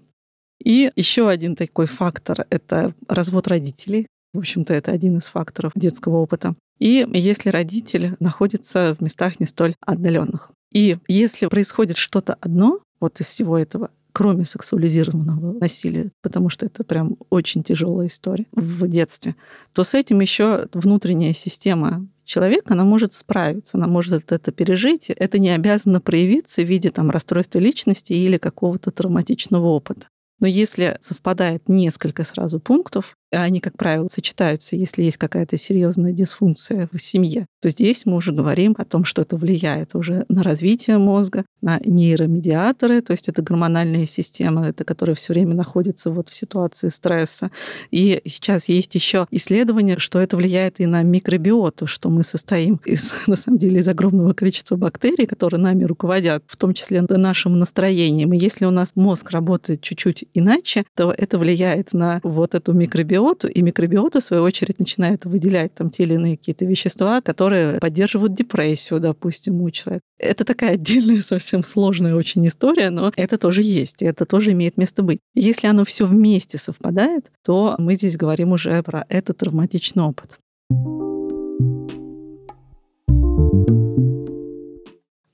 И еще один такой фактор — это развод родителей. В общем-то, это один из факторов детского опыта. И если родитель находится в местах не столь отдаленных. И если происходит что-то одно вот из всего этого, кроме сексуализированного насилия, потому что это прям очень тяжелая история в детстве, то с этим еще внутренняя система человека, она может справиться, она может это пережить. Это не обязано проявиться в виде там, расстройства личности или какого-то травматичного опыта. Но если совпадает несколько сразу пунктов, они, как правило, сочетаются, если есть какая-то серьезная дисфункция в семье, то здесь мы уже говорим о том, что это влияет уже на развитие мозга, на нейромедиаторы, то есть это гормональная система, это которая все время находится вот в ситуации стресса. И сейчас есть еще исследование, что это влияет и на микробиоту, что мы состоим из, на самом деле, из огромного количества бактерий, которые нами руководят, в том числе нашим настроением. И если у нас мозг работает чуть-чуть иначе, то это влияет на вот эту микробиоту, и микробиота, в свою очередь, начинает выделять там те или иные какие-то вещества, которые поддерживают депрессию, допустим, у человека. Это такая отдельная, совсем сложная очень история, но это тоже есть, и это тоже имеет место быть. Если оно все вместе совпадает, то мы здесь говорим уже про этот травматичный опыт.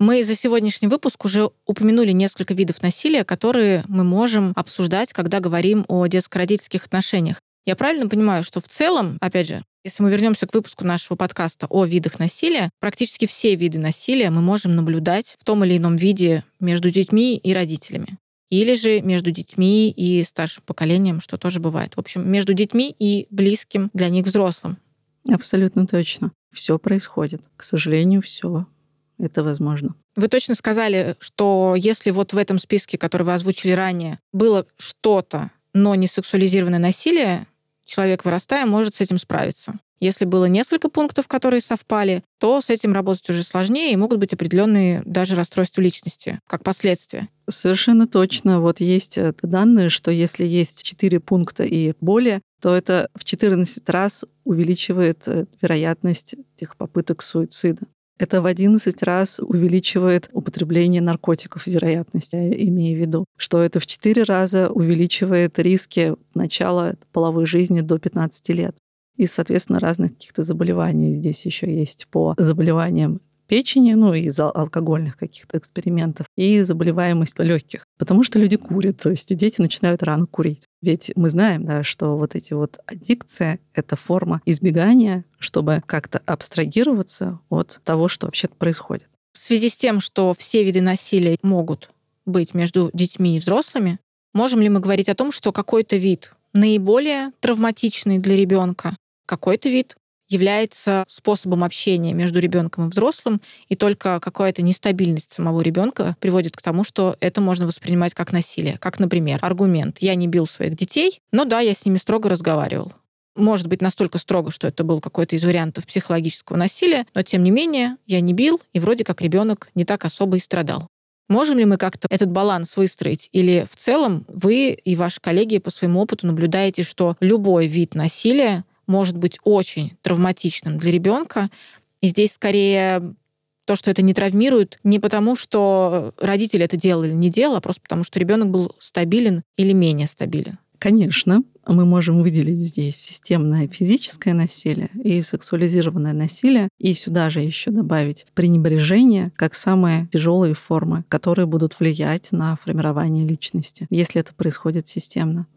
Мы за сегодняшний выпуск уже упомянули несколько видов насилия, которые мы можем обсуждать, когда говорим о детско-родительских отношениях. Я правильно понимаю, что в целом, опять же, если мы вернемся к выпуску нашего подкаста о видах насилия, практически все виды насилия мы можем наблюдать в том или ином виде между детьми и родителями. Или же между детьми и старшим поколением, что тоже бывает. В общем, между детьми и близким для них взрослым. Абсолютно точно. Все происходит. К сожалению, все это возможно. Вы точно сказали, что если вот в этом списке, который вы озвучили ранее, было что-то, но не сексуализированное насилие, человек, вырастая, может с этим справиться. Если было несколько пунктов, которые совпали, то с этим работать уже сложнее, и могут быть определенные даже расстройства личности, как последствия. Совершенно точно. Вот есть э, данные, что если есть 4 пункта и более, то это в 14 раз увеличивает э, вероятность этих попыток суицида. Это в 11 раз увеличивает употребление наркотиков, вероятность, я имею в виду, что это в 4 раза увеличивает риски начала половой жизни до 15 лет. И, соответственно, разных каких-то заболеваний здесь еще есть по заболеваниям печени, ну, из-за алкогольных каких-то экспериментов, и заболеваемость легких. Потому что люди курят, то есть дети начинают рано курить. Ведь мы знаем, да, что вот эти вот аддикции — это форма избегания, чтобы как-то абстрагироваться от того, что вообще-то происходит. В связи с тем, что все виды насилия могут быть между детьми и взрослыми, можем ли мы говорить о том, что какой-то вид наиболее травматичный для ребенка, какой-то вид является способом общения между ребенком и взрослым, и только какая-то нестабильность самого ребенка приводит к тому, что это можно воспринимать как насилие. Как, например, аргумент «я не бил своих детей, но да, я с ними строго разговаривал» может быть настолько строго, что это был какой-то из вариантов психологического насилия, но тем не менее я не бил, и вроде как ребенок не так особо и страдал. Можем ли мы как-то этот баланс выстроить? Или в целом вы и ваши коллеги по своему опыту наблюдаете, что любой вид насилия может быть очень травматичным для ребенка. И здесь скорее то, что это не травмирует, не потому, что родители это делали или не делали, а просто потому, что ребенок был стабилен или менее стабилен. Конечно, мы можем выделить здесь системное физическое насилие и сексуализированное насилие, и сюда же еще добавить пренебрежение как самые тяжелые формы, которые будут влиять на формирование личности, если это происходит системно.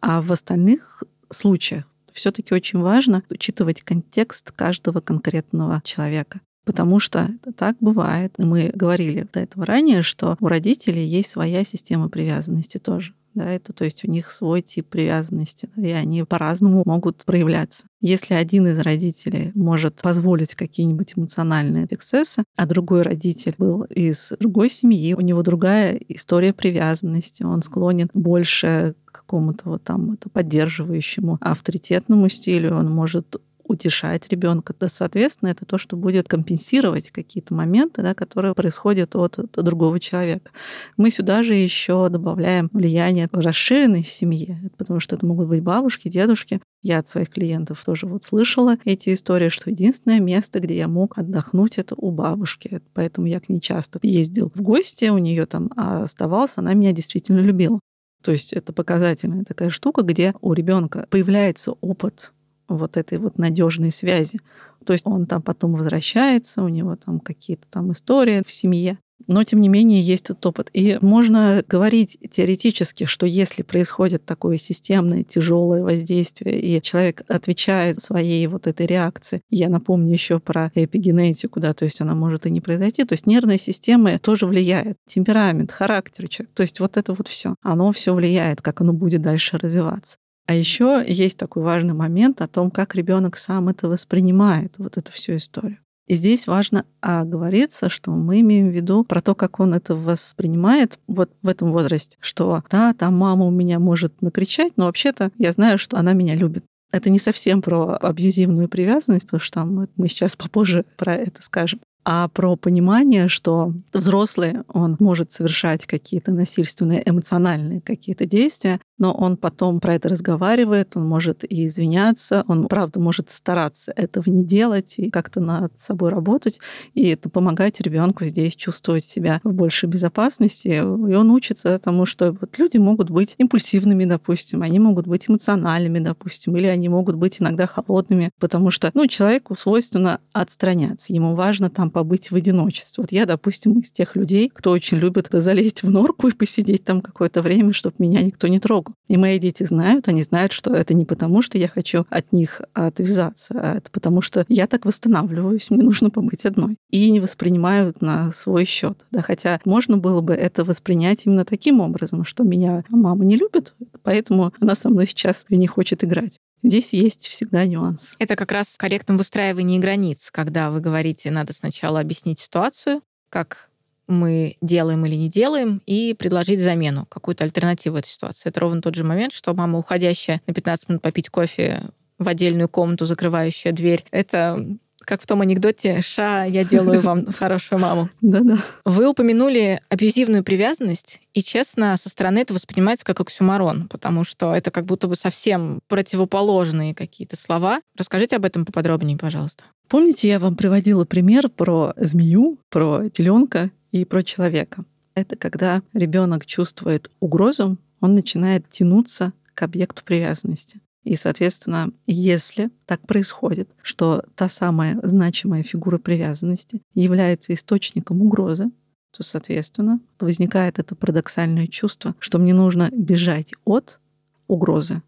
А в остальных случаях все-таки очень важно учитывать контекст каждого конкретного человека. Потому что так бывает. Мы говорили до этого ранее, что у родителей есть своя система привязанности тоже. Да, это то есть у них свой тип привязанности, и они по-разному могут проявляться. Если один из родителей может позволить какие-нибудь эмоциональные эксцессы, а другой родитель был из другой семьи, у него другая история привязанности, он склонен больше какому-то вот там это поддерживающему авторитетному стилю, он может утешать ребенка, то, соответственно, это то, что будет компенсировать какие-то моменты, да, которые происходят от, от другого человека. Мы сюда же еще добавляем влияние расширенной семьи, потому что это могут быть бабушки, дедушки. Я от своих клиентов тоже вот слышала эти истории, что единственное место, где я мог отдохнуть, это у бабушки. Поэтому я к ней часто ездил в гости, у нее там оставался, она меня действительно любила. То есть это показательная такая штука, где у ребенка появляется опыт вот этой вот надежной связи. То есть он там потом возвращается, у него там какие-то там истории в семье. Но, тем не менее, есть этот опыт. И можно говорить теоретически, что если происходит такое системное, тяжелое воздействие, и человек отвечает своей вот этой реакции, я напомню еще про эпигенетику, да, то есть она может и не произойти, то есть нервная система тоже влияет, темперамент, характер человека, то есть вот это вот все, оно все влияет, как оно будет дальше развиваться. А еще есть такой важный момент о том, как ребенок сам это воспринимает, вот эту всю историю. И здесь важно оговориться, что мы имеем в виду про то, как он это воспринимает вот в этом возрасте, что да, там мама у меня может накричать, но вообще-то я знаю, что она меня любит. Это не совсем про абьюзивную привязанность, потому что там мы сейчас попозже про это скажем. а про понимание, что взрослый, он может совершать какие-то насильственные, эмоциональные какие-то действия, но он потом про это разговаривает, он может и извиняться, он, правда, может стараться этого не делать и как-то над собой работать, и это помогает ребенку здесь чувствовать себя в большей безопасности, и он учится тому, что вот люди могут быть импульсивными, допустим, они могут быть эмоциональными, допустим, или они могут быть иногда холодными, потому что, ну, человеку свойственно отстраняться, ему важно там побыть в одиночестве. Вот я, допустим, из тех людей, кто очень любит залезть в норку и посидеть там какое-то время, чтобы меня никто не трогал. И мои дети знают, они знают, что это не потому, что я хочу от них отвязаться, а это потому, что я так восстанавливаюсь, мне нужно побыть одной. И не воспринимают на свой счет. Да, хотя можно было бы это воспринять именно таким образом, что меня мама не любит, поэтому она со мной сейчас и не хочет играть. Здесь есть всегда нюанс. Это как раз в корректном выстраивании границ, когда вы говорите, надо сначала объяснить ситуацию, как мы делаем или не делаем, и предложить замену, какую-то альтернативу этой ситуации. Это ровно тот же момент, что мама, уходящая на 15 минут попить кофе в отдельную комнату, закрывающая дверь, это как в том анекдоте «Ша, я делаю вам хорошую маму». Да-да. Вы упомянули абьюзивную привязанность, и, честно, со стороны это воспринимается как оксюмарон, потому что это как будто бы совсем противоположные какие-то слова. Расскажите об этом поподробнее, пожалуйста. Помните, я вам приводила пример про змею, про теленка и про человека. Это когда ребенок чувствует угрозу, он начинает тянуться к объекту привязанности. И, соответственно, если так происходит, что та самая значимая фигура привязанности является источником угрозы, то, соответственно, возникает это парадоксальное чувство, что мне нужно бежать от угрозы,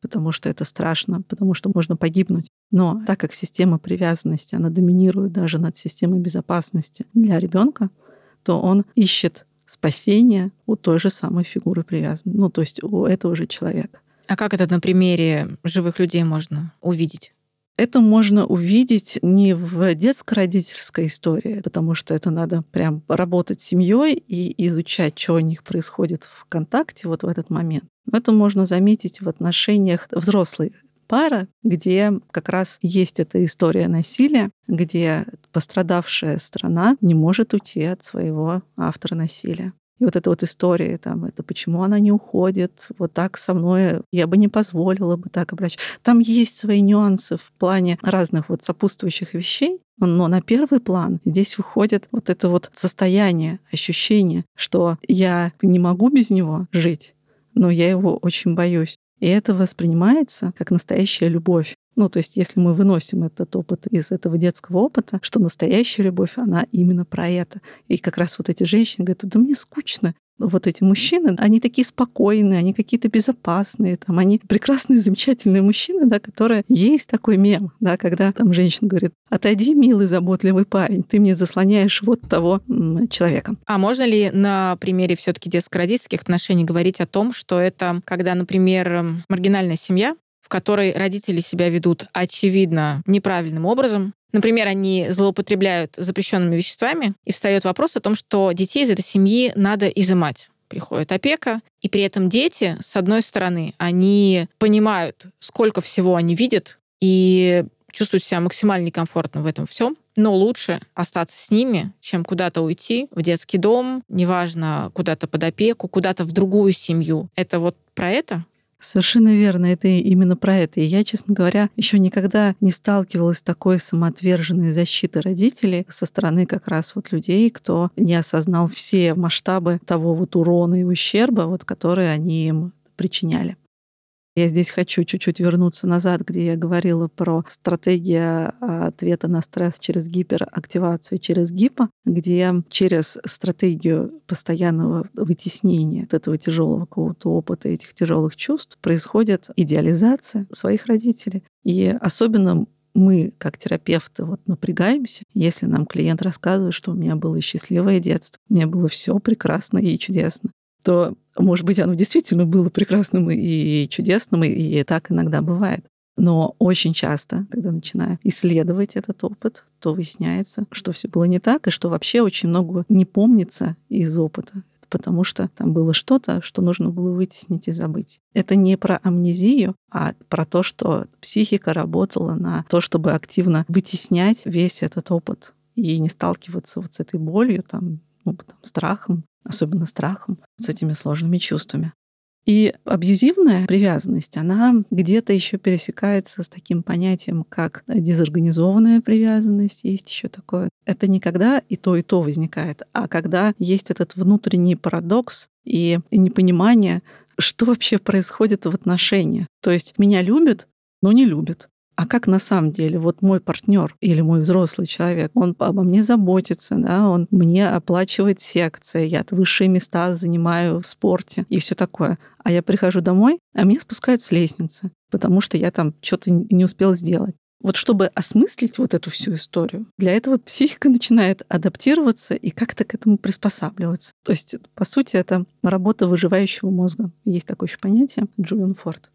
потому что это страшно, потому что можно погибнуть. Но так как система привязанности, она доминирует даже над системой безопасности для ребенка, то он ищет спасения у той же самой фигуры привязанности, ну, то есть у этого же человека. А как это на примере живых людей можно увидеть? Это можно увидеть не в детско-родительской истории, потому что это надо прям работать с семьей и изучать, что у них происходит в контакте вот в этот момент. Но это можно заметить в отношениях взрослой пара, где как раз есть эта история насилия, где пострадавшая страна не может уйти от своего автора насилия. И вот эта вот история, там, это почему она не уходит, вот так со мной, я бы не позволила бы так обращаться. Там есть свои нюансы в плане разных вот сопутствующих вещей, но на первый план здесь выходит вот это вот состояние, ощущение, что я не могу без него жить, но я его очень боюсь. И это воспринимается как настоящая любовь. Ну, то есть, если мы выносим этот опыт из этого детского опыта, что настоящая любовь, она именно про это. И как раз вот эти женщины говорят, да мне скучно, вот эти мужчины, они такие спокойные, они какие-то безопасные, там, они прекрасные, замечательные мужчины, да, которые есть такой мем, да, когда там женщина говорит, отойди, милый, заботливый парень, ты мне заслоняешь вот того человека. А можно ли на примере все таки детско-родительских отношений говорить о том, что это когда, например, маргинальная семья, в которой родители себя ведут очевидно неправильным образом. Например, они злоупотребляют запрещенными веществами, и встает вопрос о том, что детей из этой семьи надо изымать приходит опека, и при этом дети, с одной стороны, они понимают, сколько всего они видят, и чувствуют себя максимально некомфортно в этом всем, но лучше остаться с ними, чем куда-то уйти в детский дом, неважно, куда-то под опеку, куда-то в другую семью. Это вот про это? Совершенно верно, это именно про это. И я, честно говоря, еще никогда не сталкивалась с такой самоотверженной защитой родителей со стороны как раз вот людей, кто не осознал все масштабы того вот урона и ущерба, вот, которые они им причиняли. Я здесь хочу чуть-чуть вернуться назад, где я говорила про стратегию ответа на стресс через гиперактивацию, через гипо, где через стратегию постоянного вытеснения вот этого тяжелого какого-то опыта, этих тяжелых чувств происходит идеализация своих родителей. И особенно мы, как терапевты, вот напрягаемся, если нам клиент рассказывает, что у меня было счастливое детство, у меня было все прекрасно и чудесно то, может быть, оно действительно было прекрасным и чудесным, и так иногда бывает. Но очень часто, когда начинаю исследовать этот опыт, то выясняется, что все было не так, и что вообще очень много не помнится из опыта потому что там было что-то, что нужно было вытеснить и забыть. Это не про амнезию, а про то, что психика работала на то, чтобы активно вытеснять весь этот опыт и не сталкиваться вот с этой болью, там, там, страхом, особенно страхом, с этими сложными чувствами. И абьюзивная привязанность, она где-то еще пересекается с таким понятием, как дезорганизованная привязанность, есть еще такое. Это не когда и то, и то возникает, а когда есть этот внутренний парадокс и непонимание, что вообще происходит в отношениях. То есть меня любят, но не любят а как на самом деле вот мой партнер или мой взрослый человек, он обо мне заботится, да, он мне оплачивает секции, я высшие места занимаю в спорте и все такое. А я прихожу домой, а меня спускают с лестницы, потому что я там что-то не успел сделать. Вот чтобы осмыслить вот эту всю историю, для этого психика начинает адаптироваться и как-то к этому приспосабливаться. То есть, по сути, это работа выживающего мозга. Есть такое еще понятие Джулиан Форд.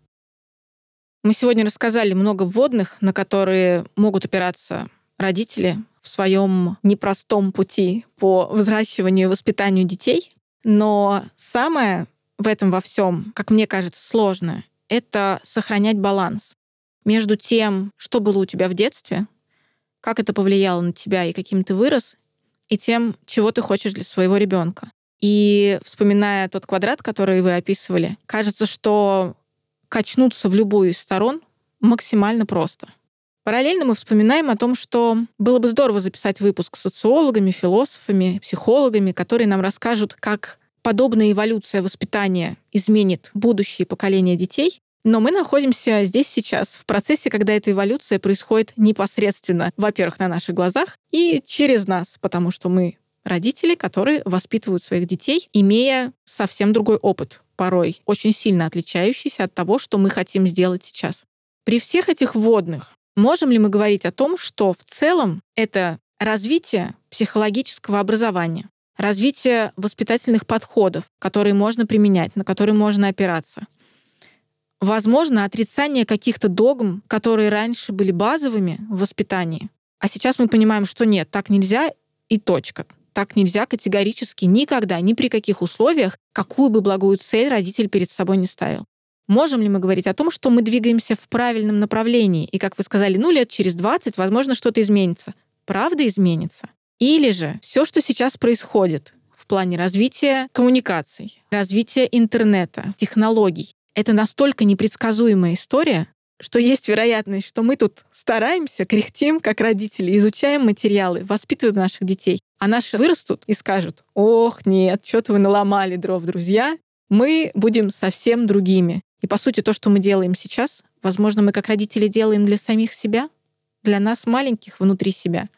Мы сегодня рассказали много вводных, на которые могут опираться родители в своем непростом пути по взращиванию и воспитанию детей. Но самое в этом во всем, как мне кажется, сложное, это сохранять баланс между тем, что было у тебя в детстве, как это повлияло на тебя и каким ты вырос, и тем, чего ты хочешь для своего ребенка. И вспоминая тот квадрат, который вы описывали, кажется, что качнуться в любую из сторон максимально просто. Параллельно мы вспоминаем о том, что было бы здорово записать выпуск с социологами, философами, психологами, которые нам расскажут, как подобная эволюция воспитания изменит будущее поколения детей. Но мы находимся здесь сейчас, в процессе, когда эта эволюция происходит непосредственно, во-первых, на наших глазах и через нас, потому что мы родители, которые воспитывают своих детей, имея совсем другой опыт порой очень сильно отличающийся от того, что мы хотим сделать сейчас. При всех этих вводных можем ли мы говорить о том, что в целом это развитие психологического образования, развитие воспитательных подходов, которые можно применять, на которые можно опираться, возможно, отрицание каких-то догм, которые раньше были базовыми в воспитании, а сейчас мы понимаем, что нет, так нельзя и точка так нельзя категорически никогда, ни при каких условиях, какую бы благую цель родитель перед собой не ставил. Можем ли мы говорить о том, что мы двигаемся в правильном направлении, и, как вы сказали, ну, лет через 20, возможно, что-то изменится? Правда изменится? Или же все, что сейчас происходит в плане развития коммуникаций, развития интернета, технологий, это настолько непредсказуемая история, что есть вероятность, что мы тут стараемся, кряхтим, как родители, изучаем материалы, воспитываем наших детей, а наши вырастут и скажут, ох, нет, что-то вы наломали дров, друзья, мы будем совсем другими. И, по сути, то, что мы делаем сейчас, возможно, мы как родители делаем для самих себя, для нас маленьких внутри себя.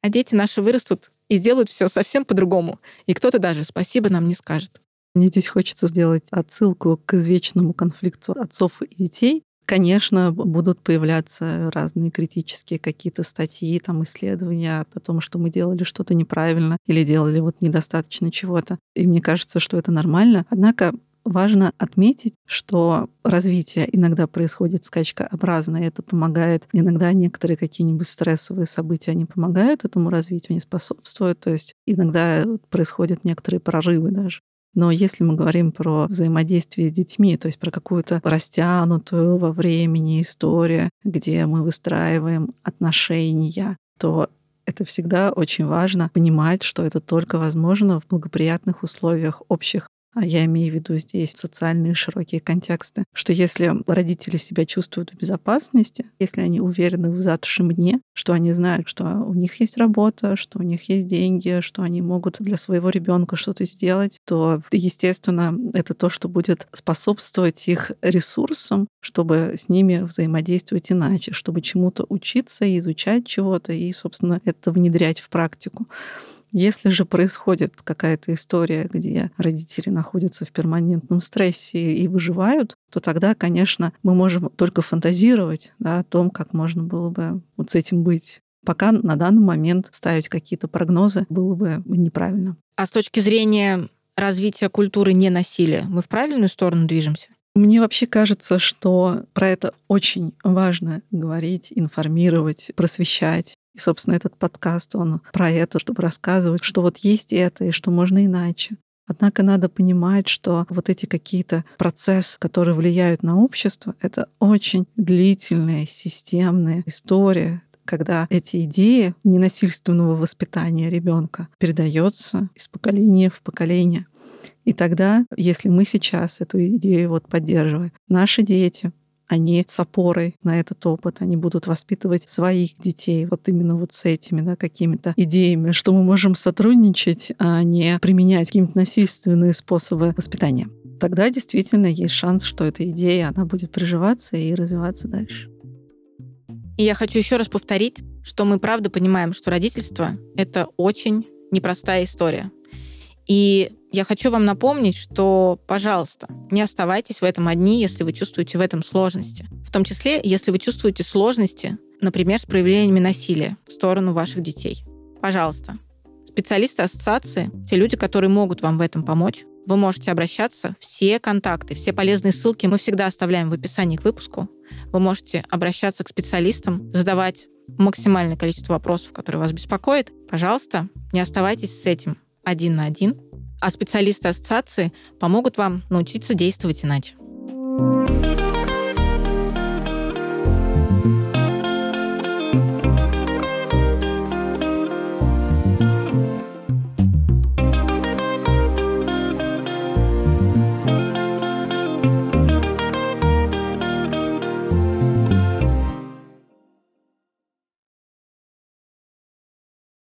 А дети наши вырастут и сделают все совсем по-другому. И кто-то даже спасибо нам не скажет. Мне здесь хочется сделать отсылку к извечному конфликту отцов и детей, Конечно, будут появляться разные критические какие-то статьи, там, исследования о том, что мы делали что-то неправильно или делали вот недостаточно чего-то. И мне кажется, что это нормально. Однако важно отметить, что развитие иногда происходит скачкообразно, и это помогает. Иногда некоторые какие-нибудь стрессовые события, они помогают этому развитию, они способствуют. То есть иногда происходят некоторые прорывы даже. Но если мы говорим про взаимодействие с детьми, то есть про какую-то растянутую во времени историю, где мы выстраиваем отношения, то это всегда очень важно понимать, что это только возможно в благоприятных условиях общих а я имею в виду здесь социальные широкие контексты, что если родители себя чувствуют в безопасности, если они уверены в завтрашнем дне, что они знают, что у них есть работа, что у них есть деньги, что они могут для своего ребенка что-то сделать, то, естественно, это то, что будет способствовать их ресурсам, чтобы с ними взаимодействовать иначе, чтобы чему-то учиться, изучать чего-то и, собственно, это внедрять в практику. Если же происходит какая-то история, где родители находятся в перманентном стрессе и выживают, то тогда, конечно, мы можем только фантазировать да, о том, как можно было бы вот с этим быть. Пока на данный момент ставить какие-то прогнозы было бы неправильно. А с точки зрения развития культуры ненасилия, мы в правильную сторону движемся? Мне вообще кажется, что про это очень важно говорить, информировать, просвещать. И, собственно, этот подкаст, он про это, чтобы рассказывать, что вот есть это и что можно иначе. Однако надо понимать, что вот эти какие-то процессы, которые влияют на общество, это очень длительная, системная история. когда эти идеи ненасильственного воспитания ребенка передаются из поколения в поколение. И тогда, если мы сейчас эту идею вот поддерживаем, наши дети, они с опорой на этот опыт, они будут воспитывать своих детей вот именно вот с этими да, какими-то идеями, что мы можем сотрудничать, а не применять какие-то насильственные способы воспитания. Тогда действительно есть шанс, что эта идея, она будет приживаться и развиваться дальше. И я хочу еще раз повторить, что мы правда понимаем, что родительство — это очень непростая история. И я хочу вам напомнить, что, пожалуйста, не оставайтесь в этом одни, если вы чувствуете в этом сложности. В том числе, если вы чувствуете сложности, например, с проявлениями насилия в сторону ваших детей. Пожалуйста, специалисты ассоциации, те люди, которые могут вам в этом помочь, вы можете обращаться. Все контакты, все полезные ссылки мы всегда оставляем в описании к выпуску. Вы можете обращаться к специалистам, задавать максимальное количество вопросов, которые вас беспокоят. Пожалуйста, не оставайтесь с этим один на один, а специалисты ассоциации помогут вам научиться действовать иначе.